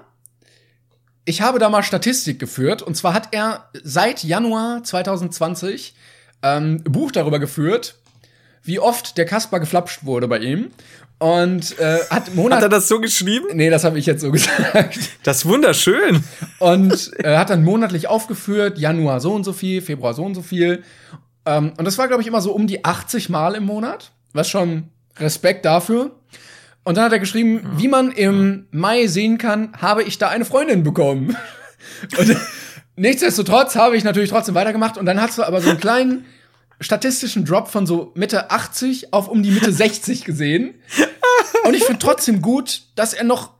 ich habe da mal Statistik geführt. Und zwar hat er seit Januar 2020 ähm, Buch darüber geführt, wie oft der Kasper geflapscht wurde bei ihm. Und äh, hat Monat. Hat er das so geschrieben? nee, das habe ich jetzt so gesagt. Das ist wunderschön. Und äh, hat dann monatlich aufgeführt, Januar so und so viel, Februar so und so viel. Ähm, und das war, glaube ich, immer so um die 80 Mal im Monat. Was schon Respekt dafür. Und dann hat er geschrieben, wie man im Mai sehen kann, habe ich da eine Freundin bekommen. Und nichtsdestotrotz habe ich natürlich trotzdem weitergemacht. Und dann hast du aber so einen kleinen statistischen Drop von so Mitte 80 auf um die Mitte 60 gesehen. Und ich finde trotzdem gut, dass er noch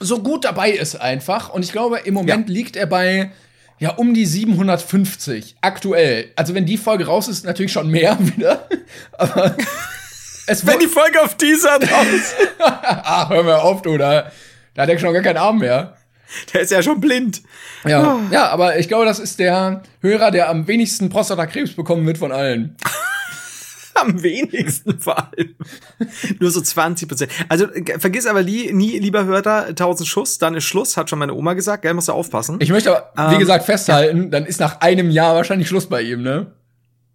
so gut dabei ist einfach. Und ich glaube, im Moment liegt er bei ja um die 750 aktuell. Also wenn die Folge raus ist, natürlich schon mehr wieder. Aber es Wenn die Folge auf dieser drauf Ach, hör mir auf, du, da, da hat er schon gar keinen Arm mehr. Der ist ja schon blind. Ja, ja, aber ich glaube, das ist der Hörer, der am wenigsten Prostatakrebs bekommen wird von allen. Am wenigsten vor allem. Nur so 20 Prozent. Also äh, vergiss aber nie, nie, lieber Hörer, 1000 Schuss, dann ist Schluss, hat schon meine Oma gesagt, gell, musst du aufpassen. Ich möchte aber, wie Ähm, gesagt, festhalten, dann ist nach einem Jahr wahrscheinlich Schluss bei ihm, ne?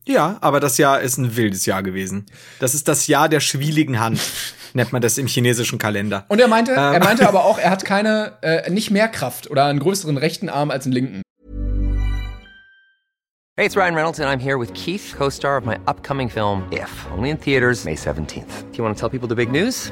ja, aber das Jahr ist ein wildes Jahr gewesen. Das ist das Jahr der schwieligen Hand, nennt man das im chinesischen Kalender. Und er meinte, Ähm. er meinte aber auch, er hat keine, äh, nicht mehr Kraft oder einen größeren rechten Arm als einen linken. Hey, it's Ryan Reynolds, and I'm here with Keith, co star of my upcoming film, If, only in theaters, May 17th. Do you want to tell people the big news?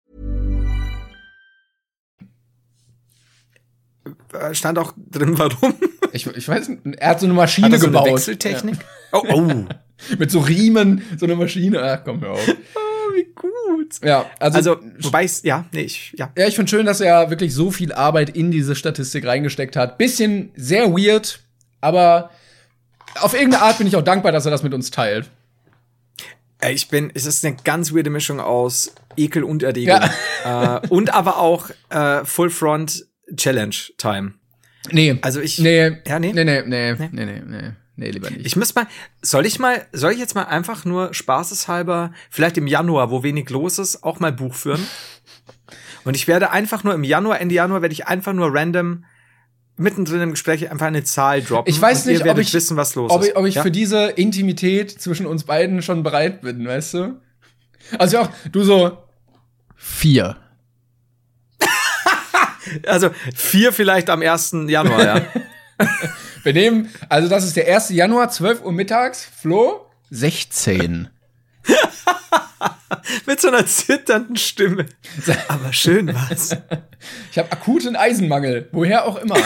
Stand auch drin, warum? Ich, ich weiß, nicht, er hat so eine Maschine Hat er so gebaut. eine Wechseltechnik? Oh, oh. Mit so Riemen, so eine Maschine. Ach, komm, hör auf. Oh, wie gut. Ja, also, Also, wobei ich, ja, nee, ich, ja. ja, ich finde schön, dass er wirklich so viel Arbeit in diese Statistik reingesteckt hat. Bisschen sehr weird, aber auf irgendeine Art bin ich auch dankbar, dass er das mit uns teilt. Äh, Ich bin, es ist eine ganz weirde Mischung aus Ekel und Erregung. Äh, und aber auch äh, Full Front Challenge Time. Nee. Also ich- Nee. Ja, nee? Nee, nee, nee. Nee, nee, nee. Nee, lieber nicht. Ich muss mal, soll ich mal, soll ich jetzt mal einfach nur spaßeshalber, vielleicht im Januar, wo wenig los ist, auch mal Buch führen? Und ich werde einfach nur im Januar, Ende Januar, werde ich einfach nur random mittendrin im Gespräch einfach eine Zahl droppen. Ich weiß nicht, ob ich, wissen, was los ob ist. ich, ob ich ja? für diese Intimität zwischen uns beiden schon bereit bin, weißt du? Also auch, du so vier. Also vier vielleicht am 1. Januar, ja. Wir nehmen, also das ist der 1. Januar, 12 Uhr mittags. Flo? 16. Mit so einer zitternden Stimme. Aber schön was. Ich habe akuten Eisenmangel. Woher auch immer.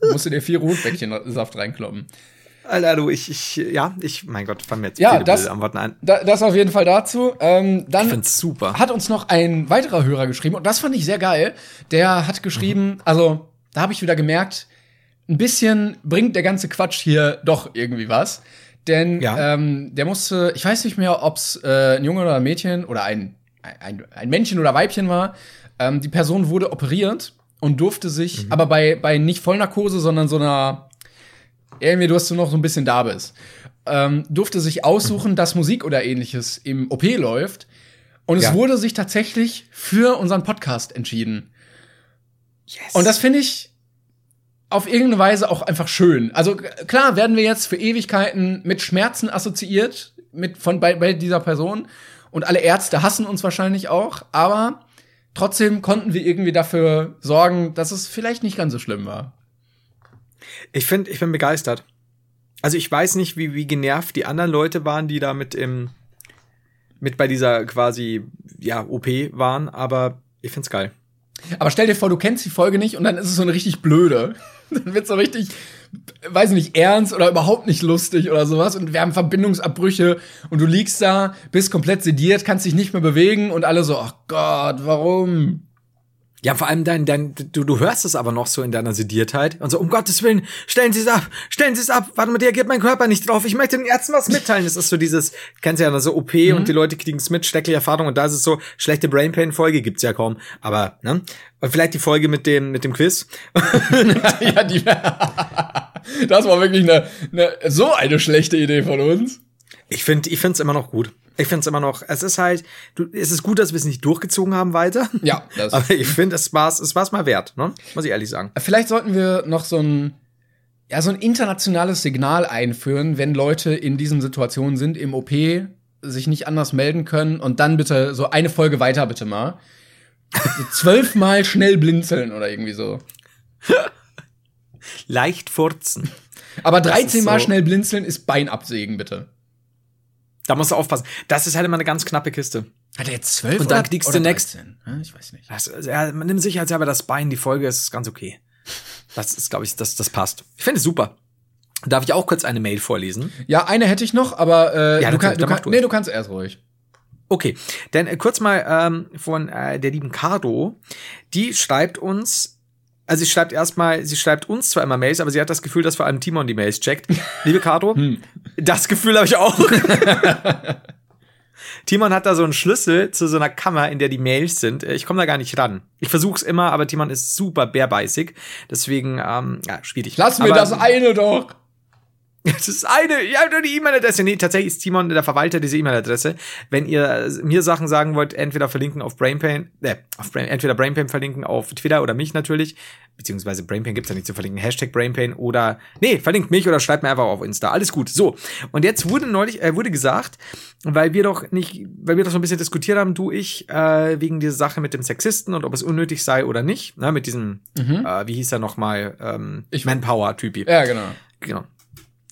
Musst du dir vier Rotbäckchen Saft reinkloppen. Alter, du, ich, ich, ja, ich, mein Gott, fangen wir jetzt Ja, das- am Worten an. Da, das auf jeden Fall dazu. Ähm, dann Ich find's super. hat uns noch ein weiterer Hörer geschrieben und das fand ich sehr geil. Der hat geschrieben, Mhm. also da habe ich wieder gemerkt, ein bisschen bringt der ganze Quatsch hier doch irgendwie was. Denn Ja. ähm, der musste, ich weiß nicht mehr, ob's äh, ein Junge oder ein Mädchen oder ein, ein, ein Männchen oder Weibchen war. Ähm, die Person wurde operiert und durfte sich, Mhm. aber bei, bei nicht Vollnarkose, sondern so einer, irgendwie, du hast du noch so ein bisschen da bist, ähm, durfte sich aussuchen, dass Musik oder ähnliches im OP läuft. Und es Ja. wurde sich tatsächlich für unseren Podcast entschieden. Und das finde ich auf irgendeine Weise auch einfach schön. Also klar werden wir jetzt für Ewigkeiten mit Schmerzen assoziiert mit von bei, bei dieser Person und alle Ärzte hassen uns wahrscheinlich auch, aber trotzdem konnten wir irgendwie dafür sorgen, dass es vielleicht nicht ganz so schlimm war. Ich finde, ich bin begeistert. Also ich weiß nicht, wie, wie genervt die anderen Leute waren, die da mit im, mit bei dieser quasi, ja, OP waren, aber ich find's geil. Aber stell dir vor, du kennst die Folge nicht und dann ist es so eine richtig blöde. Dann wird's so richtig, weiß nicht, ernst oder überhaupt nicht lustig oder sowas. Und wir haben Verbindungsabbrüche und du liegst da, bist komplett sediert, kannst dich nicht mehr bewegen und alle so, ach Gott, warum? Ja, vor allem dein, dein, du, du hörst es aber noch so in deiner Sediertheit und so, um Gottes Willen, stellen Sie es ab, stellen Sie es ab, warte mal, reagiert mein Körper nicht drauf, ich möchte den Ärzten was mitteilen. Das ist so dieses, kennst du ja, so OP und die Leute kriegen es mit, schreckliche Erfahrung und da ist es so, schlechte Brainpain-Folge gibt's ja kaum, aber, ne? Und vielleicht die Folge mit dem, mit dem Quiz. ja, die, das war wirklich eine, eine, so eine schlechte Idee von uns. Ich finde, ich find's immer noch gut. Ich find's immer noch, es ist halt, du, es ist gut, dass wir es nicht durchgezogen haben weiter. Ja, das- Aber ich finde, es war's, es war's mal wert, ne? Muss ich ehrlich sagen. Vielleicht sollten wir noch so ein, ja, so ein internationales Signal einführen, wenn Leute in diesen Situationen sind, im OP, sich nicht anders melden können und dann bitte so eine Folge weiter bitte mal. So zwölfmal schnell blinzeln oder irgendwie so. Leicht furzen. Aber Das 13 ist Mal so- schnell blinzeln ist Bein absägen, bitte. Da musst du aufpassen. Das ist halt immer eine ganz knappe Kiste. Hat er jetzt zwölf Und dann kriegst du next- 13? Ja, Ich weiß nicht. Das, ja, man nimmt sicherheitshalber das Bein, die Folge ist ganz okay. Das ist, glaube ich, das, das passt. Ich finde es super. Darf ich auch kurz eine Mail vorlesen? Ja, eine hätte ich noch, aber äh, Ja, du, kann, du, kann, du nee, du kannst erst ruhig. Okay, denn äh, kurz mal ähm, von äh, der lieben Cardo, die schreibt uns, also sie schreibt erstmal, sie schreibt uns zwar immer Mails, aber sie hat das Gefühl, dass vor allem Timon die Mails checkt. Liebe Cardo, das Gefühl habe ich auch. Timon hat da so einen Schlüssel zu so einer Kammer, in der die Mails sind. Ich komme da gar nicht ran. Ich versuch's immer, aber Timon ist super bärbeißig. Deswegen, ähm, ja, schwierig. Lass mir aber, das eine doch. das ist eine, ich habe nur die E-Mail-Adresse. Nee, tatsächlich ist Timon der Verwalter dieser E-Mail-Adresse. Wenn ihr äh, mir Sachen sagen wollt, entweder verlinken auf Brainpain, äh, auf Brain, entweder Brainpain verlinken auf Twitter oder mich natürlich, beziehungsweise Brainpain gibt's ja nicht zu verlinken, Hashtag Brainpain oder, nee, verlinkt mich oder schreibt mir einfach auf Insta. Alles gut. So. Und jetzt wurde neulich, äh, wurde gesagt, weil wir doch nicht, weil wir doch so ein bisschen diskutiert haben, du, ich, äh, wegen dieser Sache mit dem Sexisten und ob es unnötig sei oder nicht, ne, mit diesem, äh, wie hieß er nochmal, ähm, Ich- Manpower-Typi. Ja, genau. Genau.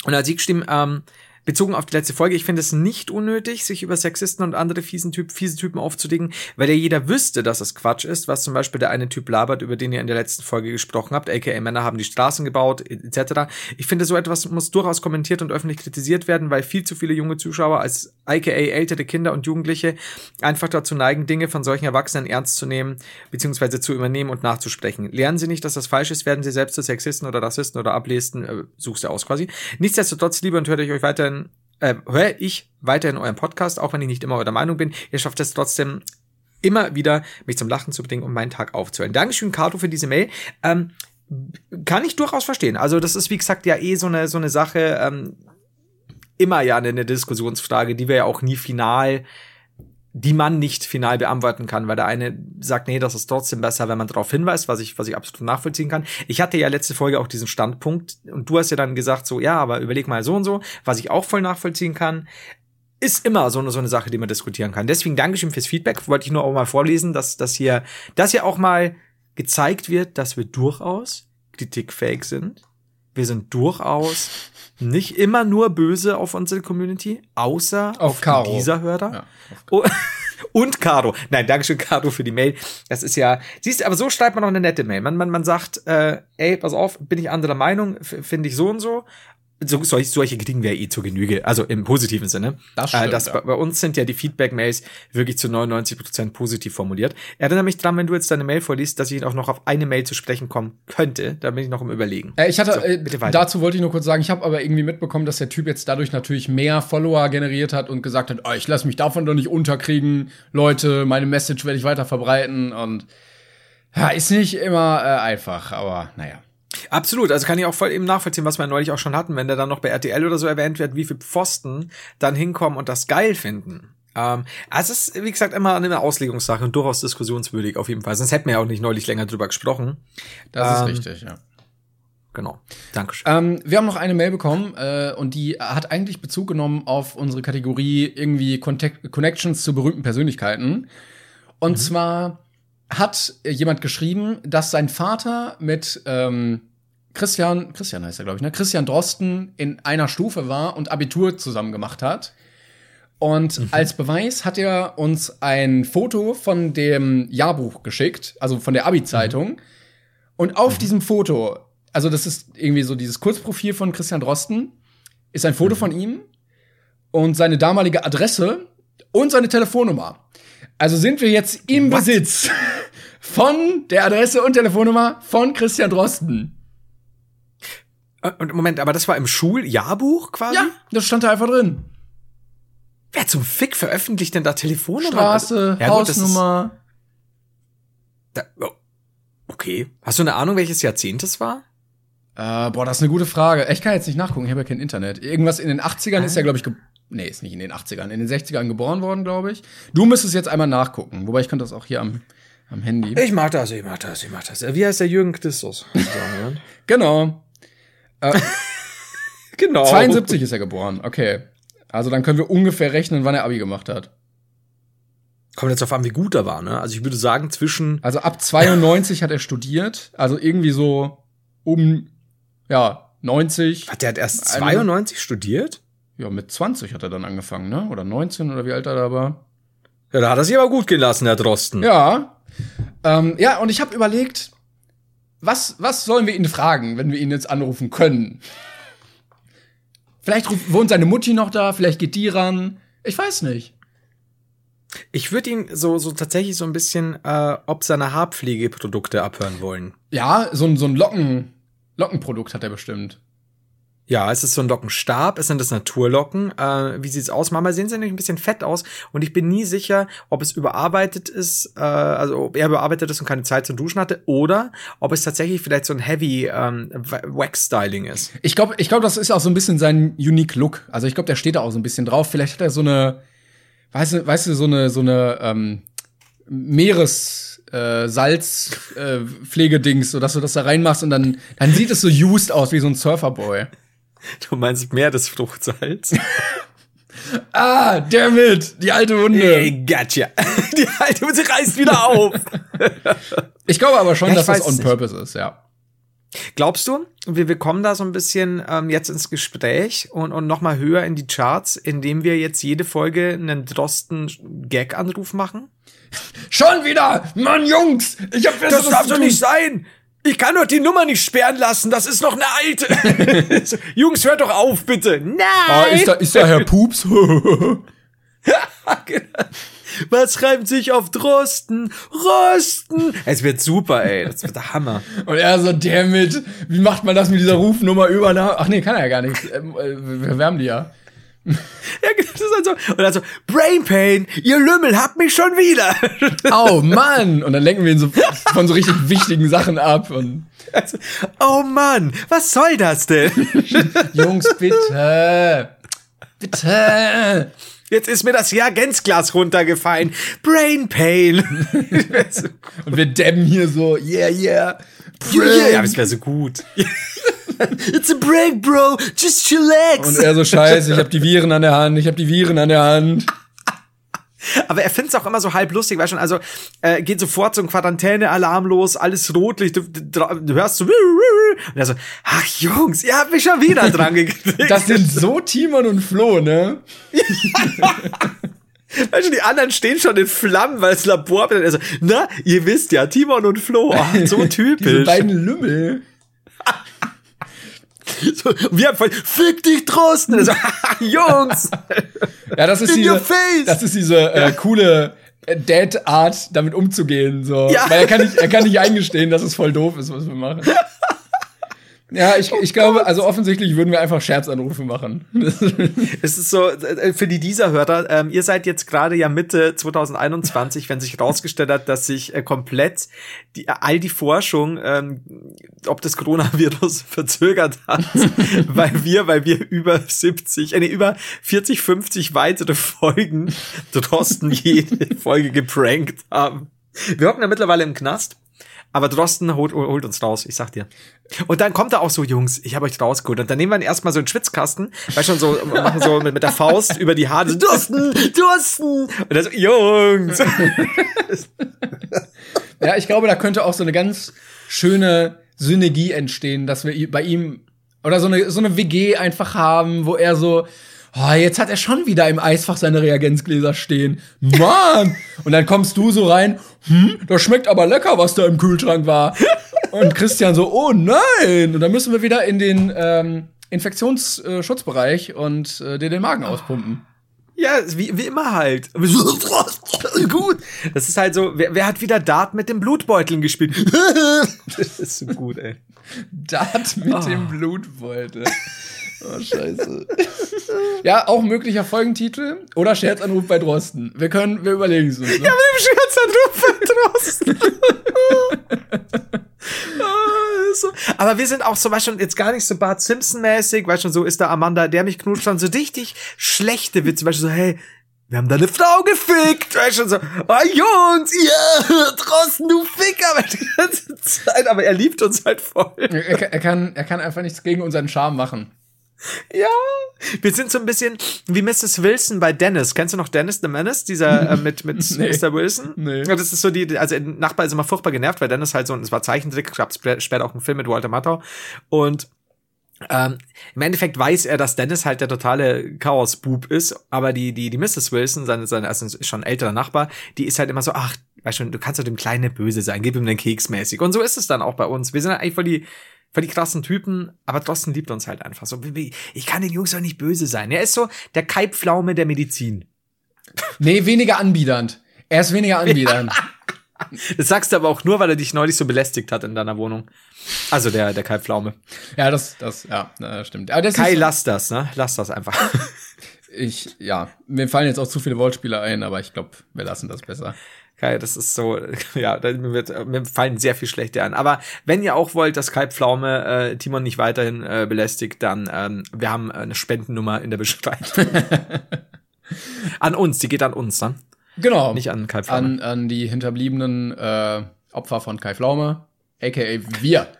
Und hat sie geschrieben, ähm, bezogen auf die letzte Folge, ich finde es nicht unnötig, sich über Sexisten und andere fiesen Typ, fiese Typen aufzulegen, weil ja jeder wüsste, dass es Quatsch ist, was zum Beispiel der eine Typ labert, über den ihr in der letzten Folge gesprochen habt, aka Männer haben die Straßen gebaut, etc. Ich finde, so etwas muss durchaus kommentiert und öffentlich kritisiert werden, weil viel zu viele junge Zuschauer als aka ältere Kinder und Jugendliche einfach dazu neigen, Dinge von solchen Erwachsenen ernst zu nehmen, beziehungsweise zu übernehmen und nachzusprechen. Lernen sie nicht, dass das falsch ist, werden sie selbst zu Sexisten oder Rassisten oder ablesen, äh, suchst du aus quasi. Nichtsdestotrotz, liebe und hört euch weiterhin äh, höre ich weiterhin euren Podcast, auch wenn ich nicht immer eurer Meinung bin. Ihr schafft es trotzdem immer wieder, mich zum Lachen zu bringen und meinen Tag aufzuhören. Dankeschön, Kato, für diese Mail. Ähm, kann ich durchaus verstehen. Also das ist, wie gesagt, ja eh so eine, so eine Sache, ähm, immer ja eine Diskussionsfrage, die wir ja auch nie final die man nicht final beantworten kann, weil der eine sagt, nee, das ist trotzdem besser, wenn man darauf hinweist, was ich, was ich absolut nachvollziehen kann. Ich hatte ja letzte Folge auch diesen Standpunkt und du hast ja dann gesagt, so, ja, aber überleg mal so und so, was ich auch voll nachvollziehen kann. Ist immer so eine, so eine Sache, die man diskutieren kann. Deswegen Dankeschön fürs Feedback. Wollte ich nur auch mal vorlesen, dass, dass hier, dass hier auch mal gezeigt wird, dass wir durchaus kritikfähig sind. Wir sind durchaus nicht immer nur böse auf unsere Community, außer auf, auf Caro. dieser Hörer. Ja, oh, und Caro. Nein, Dankeschön, Caro, für die Mail. Das ist ja, siehst du, aber so schreibt man auch eine nette Mail. Man, man, man sagt, äh, ey, pass auf, bin ich anderer Meinung, finde ich so und so so, solche, solche kriegen wir eh zur Genüge, also im positiven Sinne. Das äh, stimmt, äh, das, ja. bei, uns sind ja die Feedback-Mails wirklich zu 99 Prozent positiv formuliert. Erinnere mich dran, wenn du jetzt deine Mail vorliest, dass ich auch noch auf eine Mail zu sprechen kommen könnte. Da bin ich noch im Überlegen. Äh, ich hatte, so, äh, dazu wollte ich nur kurz sagen, ich habe aber irgendwie mitbekommen, dass der Typ jetzt dadurch natürlich mehr Follower generiert hat und gesagt hat, oh, ich lasse mich davon doch nicht unterkriegen, Leute, meine Message werde ich weiter verbreiten und ja, ist nicht immer äh, einfach, aber naja. Absolut, also kann ich auch voll eben nachvollziehen, was wir neulich auch schon hatten, wenn der dann noch bei RTL oder so erwähnt wird, wie viel Pfosten dann hinkommen und das geil finden. Ähm, also es ist, wie gesagt, immer eine Auslegungssache und durchaus diskussionswürdig auf jeden Fall. Sonst hätten wir ja auch nicht neulich länger drüber gesprochen. Das ähm, ist richtig, ja. Genau. Dankeschön. Ähm, wir haben noch eine Mail bekommen äh, und die hat eigentlich Bezug genommen auf unsere Kategorie irgendwie Contact Connections zu berühmten Persönlichkeiten. Und mhm. zwar hat jemand geschrieben, dass sein Vater mit ähm, Christian, Christian heißt er, glaube ich, ne? Christian Drosten in einer Stufe war und Abitur zusammen gemacht hat. Und mhm. als Beweis hat er uns ein Foto von dem Jahrbuch geschickt, also von der Abi-Zeitung. Mhm. Und auf mhm. diesem Foto, also das ist irgendwie so dieses Kurzprofil von Christian Drosten, ist ein Foto mhm. von ihm und seine damalige Adresse und seine Telefonnummer. Also sind wir jetzt im What? Besitz von der Adresse und Telefonnummer von Christian Drosten. Und Moment, aber das war im Schuljahrbuch quasi? Ja, das stand da einfach drin. Wer zum Fick veröffentlicht denn da Telefonnummer? Straße, ja, Hausnummer. da, oh, okay. Hast du eine Ahnung, welches Jahrzehnt es war? Äh, boah, das ist eine gute Frage. Ich kann jetzt nicht nachgucken, ich habe ja kein Internet. Irgendwas in den 80ern ah. ist ja, glaube ich, nee, ist nicht in den 80ern, in den 60ern geboren worden, glaube ich. Du müsstest jetzt einmal nachgucken, wobei ich könnte das auch hier am am Handy. Ich mach das, ich mach das, ich mach das. Wie heißt der Jürgen Christus? genau. Äh, genau. 72 ist er geboren, okay. Also dann können wir ungefähr rechnen, wann er Abi gemacht hat. Kommt jetzt auf an, wie gut er war, ne? Also ich würde sagen, zwischen. Also ab 92 hat er studiert, also irgendwie so um, ja, 90. Hat der hat erst 92 studiert? Ja, mit 20 hat er dann angefangen, ne? Oder 19 oder wie alt er da war. Ja, da hat er sich aber gut gelassen, Herr Drosten. Ja, ähm, ja, und ich habe überlegt, was, was sollen wir ihn fragen, wenn wir ihn jetzt anrufen können? Vielleicht wohnt seine Mutti noch da, vielleicht geht die ran. Ich weiß nicht. Ich würde ihn so, so tatsächlich so ein bisschen, äh, ob seine Haarpflegeprodukte abhören wollen. Ja, so ein, so ein Locken, Lockenprodukt hat er bestimmt. Ja, es ist so ein Lockenstab, es sind das Naturlocken. Äh, wie sieht's aus? Mama sehen sie nämlich ein bisschen fett aus und ich bin nie sicher, ob es überarbeitet ist, äh, also ob er überarbeitet ist und keine Zeit zum Duschen hatte oder ob es tatsächlich vielleicht so ein Heavy ähm, Wax-Styling ist. Ich glaube, ich glaube, das ist auch so ein bisschen sein Unique Look. Also ich glaube, der steht da auch so ein bisschen drauf. Vielleicht hat er so eine, weißt du, weißt du, so eine, so eine ähm, Meeres äh, Salzpflegedings, äh, so dass du das da reinmachst und dann, dann sieht es so used aus wie so ein Surferboy. Du meinst mehr des Fruchtsalz? ah, damit, die alte Hunde. Hey, gotcha. Die alte Hunde reißt wieder auf. ich glaube aber schon, ja, dass das on purpose ist, ja. Glaubst du, wir, wir kommen da so ein bisschen ähm, jetzt ins Gespräch und, und noch mal höher in die Charts, indem wir jetzt jede Folge einen Drosten-Gag-Anruf machen? Schon wieder! Mann, Jungs! Ich hab Das darf doch nicht sein! Ich kann doch die Nummer nicht sperren lassen, das ist noch eine alte. Jungs, hört doch auf, bitte. Nein! Ah, ist, da, ist da Herr Pups? Was reimt sich auf Drosten? Rosten! Es wird super, ey. Das wird der Hammer. Und er so, damit, wie macht man das mit dieser Rufnummer über? Ach nee, kann er ja gar nicht. Ähm, äh, wir haben die ja. Ja, genau, das ist halt so. Und dann so, Brain Pain, ihr Lümmel habt mich schon wieder. Oh Mann! Und dann lenken wir ihn so von so richtig wichtigen Sachen ab. Und Also, oh Mann, was soll das denn? Jungs, bitte! Bitte! Jetzt ist mir das Reagenzglas runtergefallen. Brain Pain. Und wir dämmen hier so, yeah, yeah. ja, das wäre so gut. It's a break, bro. Just chillax. Und er so, scheiße, ich hab die Viren an der Hand, ich hab die Viren an der Hand. Aber er findet es auch immer so halb lustig, weil schon, also äh, geht sofort so ein Quarantäne-Alarm los, alles Rotlicht, du, du, du hörst so, und er so, ach Jungs, ihr habt mich schon wieder dran gekriegt. Das sind so Timon und Flo, ne? Weißt du, die anderen stehen schon in Flammen, weil das Labor, also, na, ihr wisst ja, Timon und Flo, ach, so Diese typisch. beiden Lümmel. So, wir haben voll, fick dich Drosten. Also, Jungs. Ja, das ist In diese, your face. das ist diese äh, coole äh, Dad-Art, damit umzugehen. So. Ja. Weil er kann, nicht, er kann nicht eingestehen, dass es voll doof ist, was wir machen. Ja, ich, ich glaube, also offensichtlich würden wir einfach Scherzanrufe machen. Es ist so, äh, für die dieser Hörer, ähm, ihr seid jetzt gerade ja Mitte 2021, wenn sich rausgestellt hat, dass sich äh, komplett die, all die Forschung, ähm, ob das Coronavirus verzögert hat, weil wir, weil wir über 70, äh, nee, über 40, 50 weitere Folgen Drosten jede Folge geprankt haben. Wir hocken ja mittlerweile im Knast. Aber Drosten holt, holt uns raus, ich sag dir. Und dann kommt er auch so, Jungs, ich habe euch rausgeholt. Und dann nehmen wir ihn erstmal so einen Schwitzkasten, weil schon so, machen so mit, mit der Faust über die Haare, so, Drosten, Drosten. Und er so, Jungs. Ja, ich glaube, da könnte auch so eine ganz schöne Synergie entstehen, dass wir bei ihm oder so eine, so eine WG einfach haben, wo er so, oh, jetzt hat er schon wieder im Eisfach seine Reagenzgläser stehen. Mann! Und dann kommst du so rein, hm, das schmeckt aber lecker, was da im Kühlschrank war. Und Christian so, oh nein! Und dann müssen wir wieder in den ähm, Infektionsschutzbereich und äh, dir den Magen auspumpen. Ja, wie, wie immer halt. gut. Das ist halt so, wer, wer hat wieder Dart mit den Blutbeuteln gespielt? das ist so gut, ey. Dat mit dem Blutbeutel. Oh, scheiße. ja, auch möglicher Folgentitel oder Scherzanruf bei Drosten. Wir können, wir überlegen es uns. Ne? Ja, mit dem Scherzanruf draußen. Ah, so. Aber wir sind auch so, weißt schon, jetzt gar nicht so Bart Simpson-mäßig, weißt schon, so ist da Amanda, der mich knutscht, schon so richtig schlechte Witze, weißt du, so, hey, wir haben deine Frau gefickt, weißt schon so, oh Jungs, ja, draußen, du Ficker, weißt du, die ganze Zeit, aber er liebt uns halt voll. er, er, kann, er kann einfach nichts gegen unseren Charme machen. Ja, wir sind so ein bisschen wie Mrs. Wilson bei Dennis. Kennst du noch Dennis the Menace? Dieser äh, mit, mit Nee. Mr. Wilson? Nee. Ja, das ist so die, also der Nachbar ist immer furchtbar genervt, weil Dennis halt so, es war Zeichentrick, gab später auch einen Film mit Walter Matthau. Und ähm, im Endeffekt weiß er, dass Dennis halt der totale Chaos-Bub ist, aber die, die, die Mrs. Wilson, seine, seine, also schon älterer Nachbar, die ist halt immer so, ach, weißt du, du kannst doch dem Kleinen böse sein, gib ihm den Keks mäßig. Und so ist es dann auch bei uns. Wir sind eigentlich voll die, voll die krassen Typen, aber trotzdem liebt uns halt einfach so. wie- wie- Ich kann den Jungs doch nicht böse sein. Er ist so der Kaipflaume der Medizin. Nee, weniger anbiedernd. Er ist weniger anbiedernd. Das sagst du aber auch nur, weil er dich neulich so belästigt hat in deiner Wohnung. Also der, der Kai-Pflaume. Ja, das, das, ja, äh, stimmt. Das Kai, ist, lass das, ne? Lass das einfach. ich, ja, mir fallen jetzt auch zu viele Wortspiele ein, aber ich glaube, wir lassen das besser. Kai, das ist so, ja, da- wird, mir fallen sehr viel schlechte an. Aber wenn ihr auch wollt, dass Kai Pflaume äh, Timon nicht weiterhin äh, belästigt, dann ähm, wir haben eine Spendennummer in der Beschreibung. an uns, die geht an uns, ne? Genau. Nicht an Kai Pflaume. an, an die hinterbliebenen äh, Opfer von Kai Pflaume, aka wir.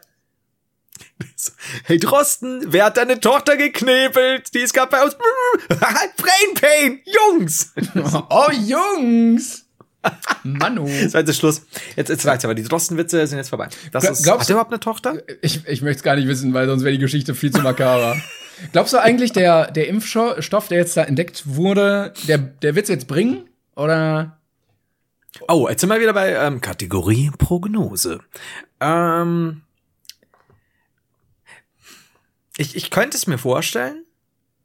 Hey Drosten, wer hat deine Tochter geknebelt? Die ist gerade bei uns. Brain Pain, Jungs! oh, Jungs! Manu. So, jetzt ist Schluss. Jetzt, jetzt reicht's aber. Die Drostenwitze sind jetzt vorbei. Das Gla- ist, glaubst hat du- er überhaupt eine Tochter? Ich, ich möchte es gar nicht wissen, weil sonst wäre die Geschichte viel zu makaber. Glaubst du eigentlich, der, der Impfstoff, der jetzt da entdeckt wurde, der, der wird's jetzt bringen? Oder? Oh, jetzt sind wir wieder bei ähm, Kategorie Prognose. Ähm, ich, ich könnte es mir vorstellen.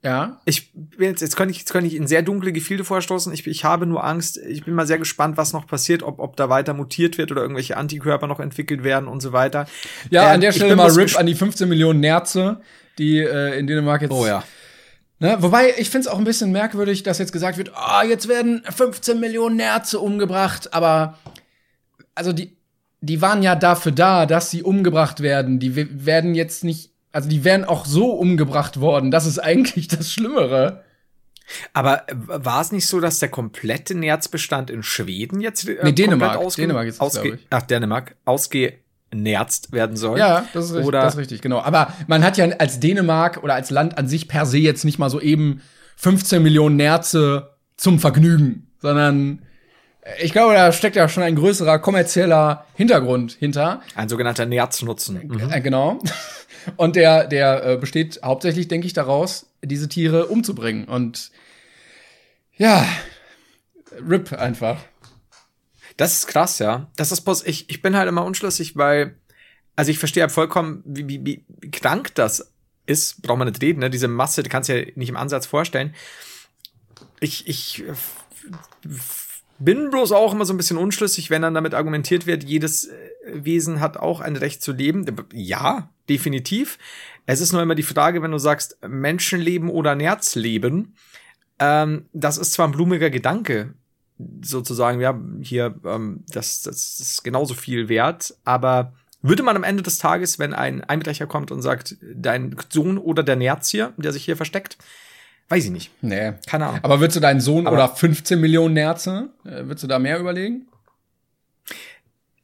Ja. Ich bin jetzt, jetzt könnte ich, jetzt könnte ich in sehr dunkle Gefilde vorstoßen. Ich, ich habe nur Angst. Ich bin mal sehr gespannt, was noch passiert, ob, ob da weiter mutiert wird oder irgendwelche Antikörper noch entwickelt werden und so weiter. Ja, Ähm, an der Stelle mal RIP an die 15 Millionen Nerze, die äh, in Dänemark jetzt. Oh ja. Ne? Wobei, ich finde es auch ein bisschen merkwürdig, dass jetzt gesagt wird, ah, jetzt werden 15 Millionen Nerze umgebracht, aber also die, die waren ja dafür da, dass sie umgebracht werden. Die we- werden jetzt nicht, also die wären auch so umgebracht worden. Das ist eigentlich das Schlimmere. Aber äh, war es nicht so, dass der komplette Nerzbestand in Schweden jetzt äh, Nee, Dänemark. ausge Dänemark ist das, ausge. Ach, Dänemark ausgenerzt werden soll? Ja, das ist, richtig, Oder- das ist richtig, genau. Aber man hat ja als Dänemark oder als Land an sich per se jetzt nicht mal so eben 15 Millionen Nerze zum Vergnügen, sondern äh, ich glaube, da steckt ja schon ein größerer kommerzieller Hintergrund hinter. Ein sogenannter Nerznutzen. Mhm. Äh, genau. Und der, der äh, besteht hauptsächlich, denke ich, daraus, diese Tiere umzubringen. Und ja, RIP einfach. Das ist krass, ja. Das ist bloß, ich, ich bin halt immer unschlüssig, weil, also ich verstehe halt vollkommen, wie, wie, wie krank das ist, braucht man nicht reden, ne? Diese Masse, die kannst du ja nicht im Ansatz vorstellen. Ich, ich äh, bin bloß auch immer so ein bisschen unschlüssig, wenn dann damit argumentiert wird, jedes äh, Wesen hat auch ein Recht zu leben. Ja, definitiv. Es ist nur immer die Frage, wenn du sagst, Menschenleben oder Nerzleben, ähm, das ist zwar ein blumiger Gedanke, sozusagen, ja, hier, ähm, das, das ist genauso viel wert, aber würde man am Ende des Tages, wenn ein Einbrecher kommt und sagt, dein Sohn oder der Nerzier, der sich hier versteckt, weiß ich nicht. Nee. Keine Ahnung. Aber würdest du deinen Sohn Aber- oder 15 Millionen Nerze, äh, würdest du da mehr überlegen?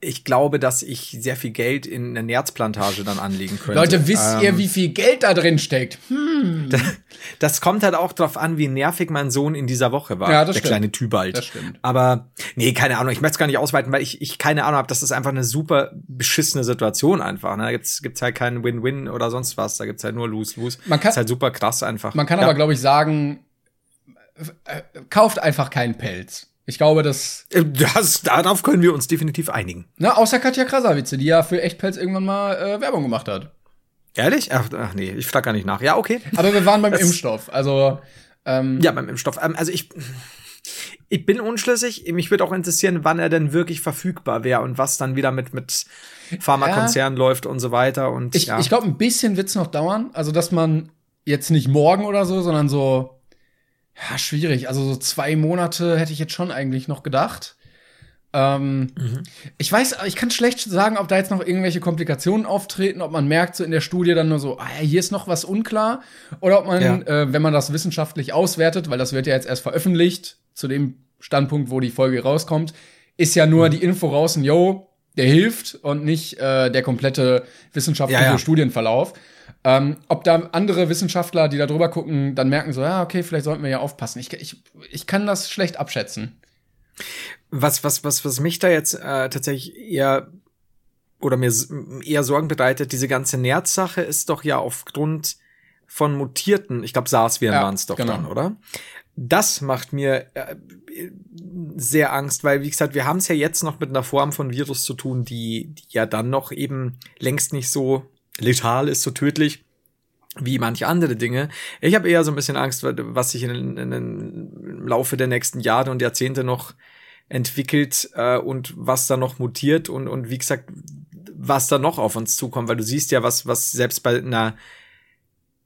Ich glaube, dass ich sehr viel Geld in eine Nerzplantage dann anlegen könnte. Leute, wisst Ähm, ihr, wie viel Geld da drin steckt? Das kommt halt auch drauf an, wie nervig mein Sohn in dieser Woche war. Ja, das der stimmt. kleine Tybalt. Das stimmt. Aber nee, keine Ahnung. Ich möchte es gar nicht ausweiten, weil ich, ich keine Ahnung habe. Das ist einfach eine super beschissene Situation einfach. Ne? Da gibt's, gibt's halt keinen Win-Win oder sonst was. Da gibt's halt nur Lose-Lose. Man kann- ist halt super krass einfach. Man kann ja. aber, glaube ich, sagen, äh, kauft einfach keinen Pelz. Ich glaube, das, Äh, das, darauf können wir uns definitiv einigen. ne, außer Katja Krasavice, die ja für Echtpelz irgendwann mal äh, Werbung gemacht hat. Ehrlich? Ach, ach nee, ich frage gar nicht nach. Ja, okay. Aber wir waren beim Das- Impfstoff. Also, ähm, Ja, beim Impfstoff. Ähm, also ich, ich bin unschlüssig. Mich würde auch interessieren, wann er denn wirklich verfügbar wäre und was dann wieder mit, mit Pharmakonzernen läuft und so weiter. Und ich, ja. ich glaube, ein bisschen wird's noch dauern. Also, dass man jetzt nicht morgen oder so, sondern so, ja, schwierig. Also, so zwei Monate hätte ich jetzt schon eigentlich noch gedacht. Ähm, Mhm. Ich weiß, ich kann schlecht sagen, ob da jetzt noch irgendwelche Komplikationen auftreten, ob man merkt so in der Studie dann nur so, ah, ja, hier ist noch was unklar, oder ob man, Ja. äh, wenn man das wissenschaftlich auswertet, weil das wird ja jetzt erst veröffentlicht, zu dem Standpunkt, wo die Folge rauskommt, ist ja Mhm. nur die Info draußen, yo, der hilft und nicht äh, der komplette wissenschaftliche Ja, ja. Studienverlauf. Ähm, ob da andere Wissenschaftler, die da drüber gucken, dann merken so, ja, okay, vielleicht sollten wir ja aufpassen. Ich, ich, ich kann das schlecht abschätzen. Was, was, was, was mich da jetzt äh, tatsächlich eher oder mir eher Sorgen bereitet, diese ganze Nerzsache ist doch ja aufgrund von mutierten, ich glaube SARS-Viren Ja, waren es doch genau. dann, oder? Das macht mir äh, sehr Angst, weil wie gesagt, wir haben es ja jetzt noch mit einer Form von Virus zu tun, die, die ja dann noch eben längst nicht so letal ist, so tödlich wie manche andere Dinge. Ich habe eher so ein bisschen Angst, was sich in, in, im Laufe der nächsten Jahre und Jahrzehnte noch entwickelt äh, und was da noch mutiert und, und wie gesagt, was da noch auf uns zukommt, weil du siehst ja, was, was selbst bei einer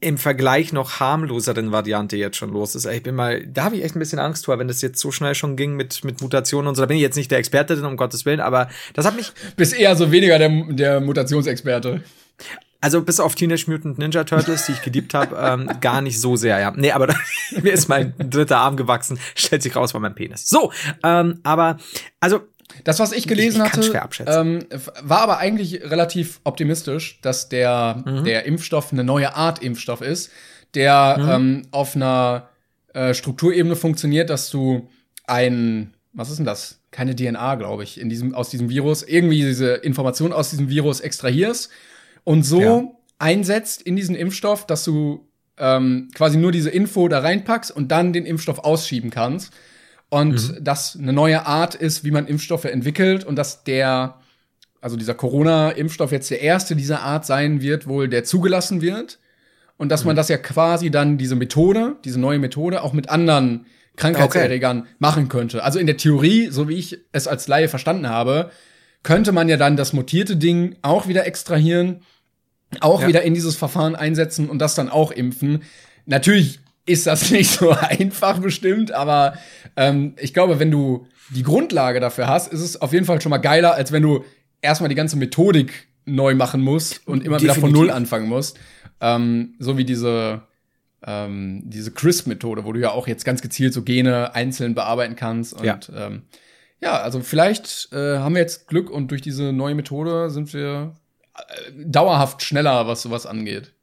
im Vergleich noch harmloseren Variante jetzt schon los ist. Ich bin mal, da habe ich echt ein bisschen Angst vor, wenn das jetzt so schnell schon ging mit, mit Mutationen und so. Da bin ich jetzt nicht der Experte drin, um Gottes Willen, aber das hat mich, Bist eher so weniger der, der Mutationsexperte. Also bis auf Teenage Mutant Ninja Turtles, die ich geliebt habe, ähm, gar nicht so sehr, ja. Nee, aber da, mir ist mein dritter Arm gewachsen, stellt sich raus, war mein Penis. So, ähm, aber, also, Das, was ich gelesen Ich- ich hatte, ähm, war aber eigentlich relativ optimistisch, dass der, Mhm. der Impfstoff eine neue Art Impfstoff ist, der Mhm. ähm, auf einer äh, Strukturebene funktioniert, dass du ein was ist denn das? Keine DNA, glaube ich, in diesem, aus diesem Virus, irgendwie diese Information aus diesem Virus extrahierst und so Ja. einsetzt in diesen Impfstoff, dass du ähm, quasi nur diese Info da reinpackst und dann den Impfstoff ausschieben kannst. Und das eine neue Art ist, wie man Impfstoffe entwickelt und dass der, also dieser Corona-Impfstoff jetzt der erste dieser Art sein wird, wohl der zugelassen wird. Und dass man das ja quasi dann diese Methode, diese neue Methode auch mit anderen Krankheitserregern machen könnte. Also in der Theorie, so wie ich es als Laie verstanden habe, könnte man ja dann das mutierte Ding auch wieder extrahieren, auch Ja. wieder in dieses Verfahren einsetzen und das dann auch impfen. Natürlich ist das nicht so einfach bestimmt, aber ähm, ich glaube, wenn du die Grundlage dafür hast, ist es auf jeden Fall schon mal geiler, als wenn du erstmal die ganze Methodik neu machen musst und immer wieder von Definitiv. Null anfangen musst. Ähm, so wie diese, ähm, diese CRISP-Methode, wo du ja auch jetzt ganz gezielt so Gene einzeln bearbeiten kannst. Und Ja. ähm, ja, also vielleicht äh, haben wir jetzt Glück und durch diese neue Methode sind wir äh, dauerhaft schneller, was sowas angeht.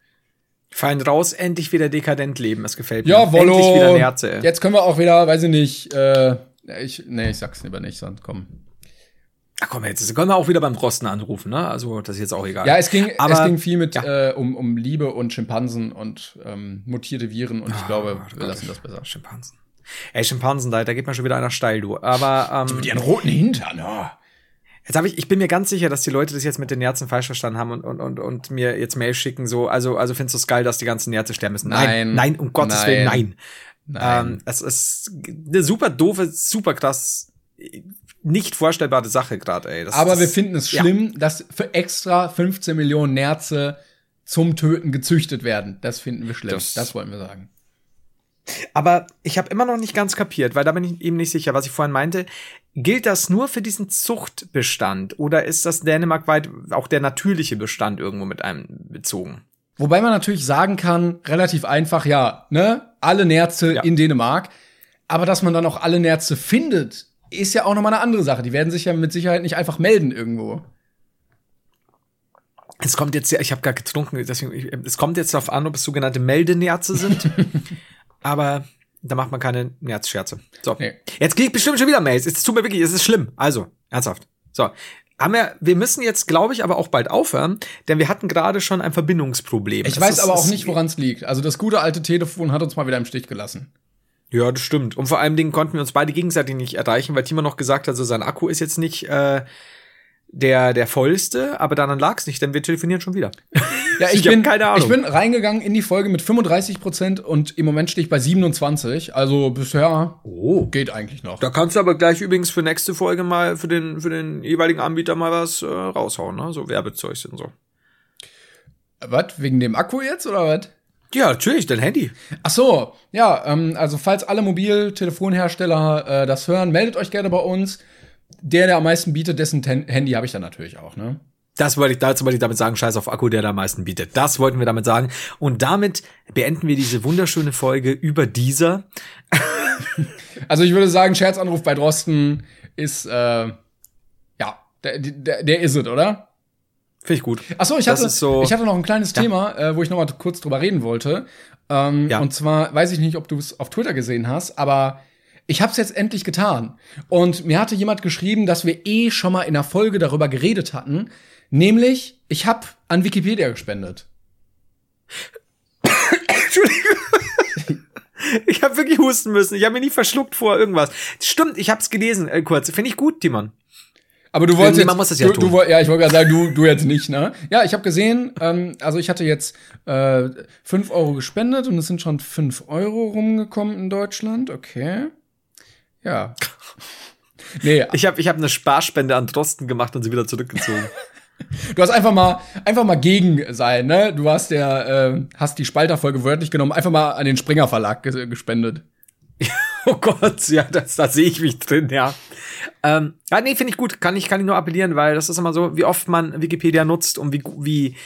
Fein raus, endlich wieder dekadent leben. Es gefällt mir. Ja, Wollo. Endlich wieder Nerze. Jetzt können wir auch wieder, weiß ich nicht, äh, ich, nee, ich sag's lieber nicht, sonst komm. Ach komm, jetzt können wir auch wieder beim Rosten anrufen, ne? Also, das ist jetzt auch egal. Ja, es ging, Aber- es ging viel mit ja. äh, um, um Liebe und Schimpansen und ähm, mutierte Viren und ich glaube, Gott, wir Gott. lassen das besser. Schimpansen. Ey, Schimpansen, da, da geht mir schon wieder einer steil, du. Aber ähm, Mit ihren roten Hintern, ja. jetzt habe ich, ich bin mir ganz sicher, dass die Leute das jetzt mit den Nerzen falsch verstanden haben und, und, und, und mir jetzt Mail schicken, so, also, also findest du es geil, dass die ganzen Nerze sterben müssen? Nein. nein, um Gottes Nein. Willen, nein. Nein. Ähm, es ist eine super doofe, super krass, nicht vorstellbare Sache gerade, ey. Das, Aber das, wir finden es ja. schlimm, dass für extra 15 Millionen Nerze zum Töten gezüchtet werden. Das finden wir schlimm. Das- Das, wollen wir sagen. Aber ich habe immer noch nicht ganz kapiert, weil da bin ich eben nicht sicher, was ich vorhin meinte. Gilt das nur für diesen Zuchtbestand oder ist das dänemarkweit auch der natürliche Bestand irgendwo mit einem bezogen? Wobei man natürlich sagen kann, relativ einfach, ja, ne, alle Nerze Ja. in Dänemark. Aber dass man dann auch alle Nerze findet, ist ja auch nochmal eine andere Sache. Die werden sich ja mit Sicherheit nicht einfach melden irgendwo. Es kommt jetzt, ja- ich habe gar getrunken, deswegen, ich, es kommt jetzt darauf an, ob es sogenannte Meldenerze sind. aber da macht man keine Nerzscherze. So. Nee. Jetzt krieg ich bestimmt schon wieder Mails. Es tut mir wirklich, es ist schlimm. Also, ernsthaft. So. Haben wir, wir müssen jetzt, glaube ich, aber auch bald aufhören, denn wir hatten gerade schon ein Verbindungsproblem. Ich Es weiß ist- aber auch es- nicht, woran es liegt. Also das gute alte Telefon hat uns mal wieder im Stich gelassen. Ja, das stimmt. Und vor allem Dingen konnten wir uns beide gegenseitig nicht erreichen, weil Timo noch gesagt hat, so sein Akku ist jetzt nicht äh, der der vollste, aber daran lag's nicht, denn wir telefonieren schon wieder. Ja, ich, Ich bin, keine Ahnung. ich bin reingegangen in die Folge mit 35 Prozent und im Moment stehe ich bei 27. Also bisher Oh. geht eigentlich noch. Da kannst du aber gleich übrigens für nächste Folge mal für den für den jeweiligen Anbieter mal was äh, raushauen, ne? So Werbezeug und so. Was? Wegen dem Akku jetzt oder was? Ja, natürlich, dein Handy. Ach so, ja, ähm, also falls alle Mobiltelefonhersteller äh, das hören, meldet euch gerne bei uns. Der, der am meisten bietet, dessen Ten Handy habe ich dann natürlich auch, ne? Das wollte ich, dazu wollte ich damit sagen, scheiß auf Akku, der da am meisten bietet. Das wollten wir damit sagen. Und damit beenden wir diese wunderschöne Folge über dieser. Also ich würde sagen, Scherzanruf bei Drosten ist, äh, ja, der, der, der ist es, oder? Finde ich gut. Ach so, ich hatte, so- ich hatte noch ein kleines Thema, äh, wo ich noch mal kurz drüber reden wollte. Ähm, Ja. Und zwar weiß ich nicht, ob du es auf Twitter gesehen hast, aber ich habe es jetzt endlich getan. Und mir hatte jemand geschrieben, dass wir eh schon mal in der Folge darüber geredet hatten, nämlich ich habe an Wikipedia gespendet. Ich habe wirklich husten müssen. Ich habe mir nie verschluckt vor irgendwas. Stimmt, ich habe es gelesen. Äh, kurz. Finde ich gut, Timon. Aber du wolltest Irgendwie, man jetzt, muss das ja du, tun. Du, ja, ich wollte gerade sagen, du, du jetzt nicht, ne? Ja, ich habe gesehen, ähm, also ich hatte jetzt äh, 5 Euro gespendet und es sind schon 5 Euro rumgekommen in Deutschland. Okay. Ja. Nee, Ich habe ich hab eine Sparspende an Drosten gemacht und sie wieder zurückgezogen. du hast einfach mal einfach mal gegen sein, ne? Du hast der äh, hast die Spalterfolge wörtlich genommen, einfach mal an den Springer Verlag ges gespendet. oh Gott, ja, das, da sehe ich mich drin, ja. Ähm, ja, nee, finde ich gut. Kann ich, kann ich nur appellieren, weil das ist immer so, wie oft man Wikipedia nutzt und wie, wie,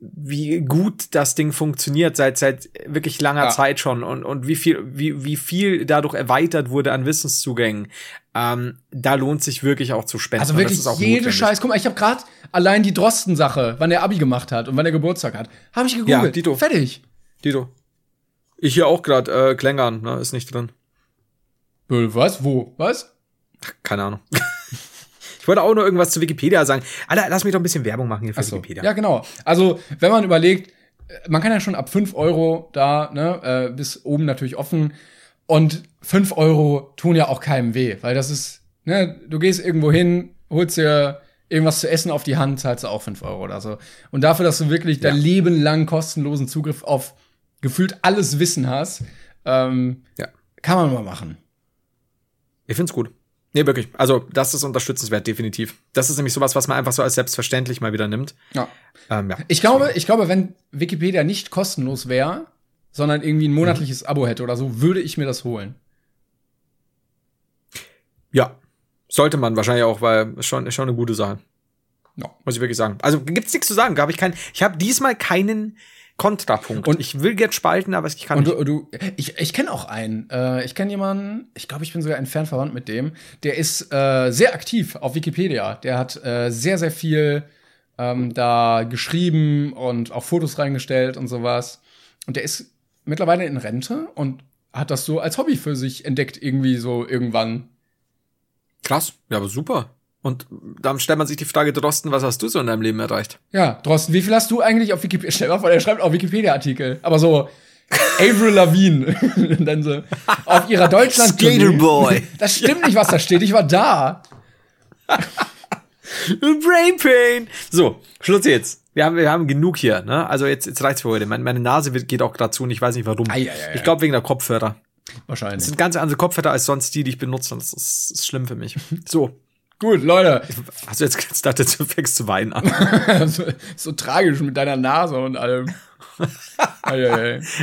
wie gut das Ding funktioniert seit, seit wirklich langer Ja. Zeit schon und, und wie viel, wie, wie viel dadurch erweitert wurde an Wissenszugängen. Ähm, da lohnt sich wirklich auch zu spenden. Also wirklich jede notwendig. Scheiß. Guck mal, ich habe gerade allein die Drosten Sache, wann der Abi gemacht hat und wann er Geburtstag hat, habe ich gegoogelt. Ja, Dito. Fertig. Dito. Ich hier auch gerade, äh, Klängern, ne, ist nicht drin. Was? Wo? Was? Keine Ahnung. Ich wollte auch nur irgendwas zu Wikipedia sagen. Alter, lass mich doch ein bisschen Werbung machen hier für so. Wikipedia. Ja, genau. Also, wenn man überlegt, äh, man kann ja schon ab 5 Euro da, ne, äh, bis oben natürlich offen. Und 5 Euro tun ja auch keinem weh, weil das ist, ne, du gehst irgendwo hin, holst dir irgendwas zu essen auf die Hand, zahlst du auch 5 Euro oder so. Und dafür, dass du wirklich dein Leben lang kostenlosen Zugriff auf gefühlt alles Wissen hast, ähm, Ja. kann man mal machen. Ich find's gut. Nee, wirklich. Also, das ist unterstützenswert, definitiv. Das ist nämlich sowas, was man einfach so als selbstverständlich mal wieder nimmt. Ja. Ähm, ja. Ich glaube, ich glaube, wenn Wikipedia nicht kostenlos wäre, sondern irgendwie ein monatliches Abo hätte oder so, würde ich mir das holen. Ja. Sollte man wahrscheinlich auch, weil ist schon, ist schon eine gute Sache. Ja. Muss ich wirklich sagen. Also gibt's nichts zu sagen. Habe ich. Ich habe diesmal keinen Kontrapunkt. Und- ich will jetzt spalten, aber ich kann Und nicht. du, du ich, ich kenne auch einen. Äh, ich kenne jemanden, ich glaube, ich bin sogar entfernt verwandt mit dem. Der ist äh, sehr aktiv auf Wikipedia. Der hat äh, sehr, sehr viel ähm, da geschrieben und auch Fotos reingestellt und sowas. Und der ist mittlerweile in Rente und hat das so als Hobby für sich entdeckt, irgendwie so irgendwann. Krass. Ja, aber super. Und dann stellt man sich die Frage, Drosten, was hast du so in deinem Leben erreicht? Ja, Drosten, wie viel hast du eigentlich auf Wikipedia? Stell mal vor, der schreibt auf Wikipedia-Artikel. Aber so Avril Lavigne. Und dann so auf ihrer deutschland Skaterboy. Das stimmt nicht, was da steht. Ich war da. Brain Pain. So, Schluss jetzt. Wir haben, wir haben genug hier, ne? Also jetzt, jetzt reicht's für heute. Meine, meine Nase wird, geht auch gerade zu und ich weiß nicht warum. Ei, ei, ei, ich glaube wegen der Kopfhörer. Das Wahrscheinlich. sind ganz andere Kopfhörer als sonst die, die ich benutze. Und das ist, ist schlimm für mich. So. Gut, Leute. Hast du jetzt gedacht, du fängst zu weinen an? so, so tragisch mit deiner Nase und allem.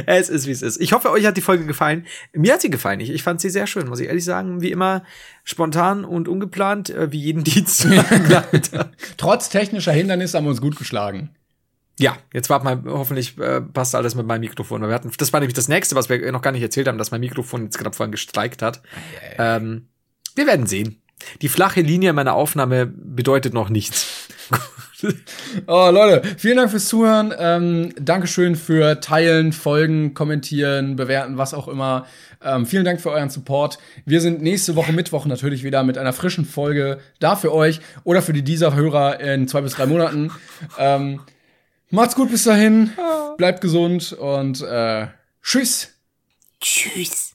Es ist, wie es ist. Ich hoffe, euch hat die Folge gefallen. Mir hat sie gefallen. Ich, ich fand sie sehr schön, muss ich ehrlich sagen. Wie immer spontan und ungeplant, äh, wie jeden Dienstag. Trotz technischer Hindernisse haben wir uns gut geschlagen. ja, jetzt warten mal, hoffentlich äh, passt alles mit meinem Mikrofon. Wir hatten, das war nämlich das nächste, was wir noch gar nicht erzählt haben, dass mein Mikrofon jetzt gerade vorhin gestreikt hat. Ähm, wir werden sehen. Die flache Linie meiner Aufnahme bedeutet noch nichts. Oh, Leute, vielen Dank fürs Zuhören. Ähm, Dankeschön für Teilen, Folgen, Kommentieren, Bewerten, was auch immer. Ähm, vielen Dank für euren Support. Wir sind nächste Woche Mittwoch natürlich wieder mit einer frischen Folge da für euch oder für die dieser Hörer in zwei bis drei Monaten. Ähm, macht's gut bis dahin. Bleibt gesund und äh, tschüss. Tschüss.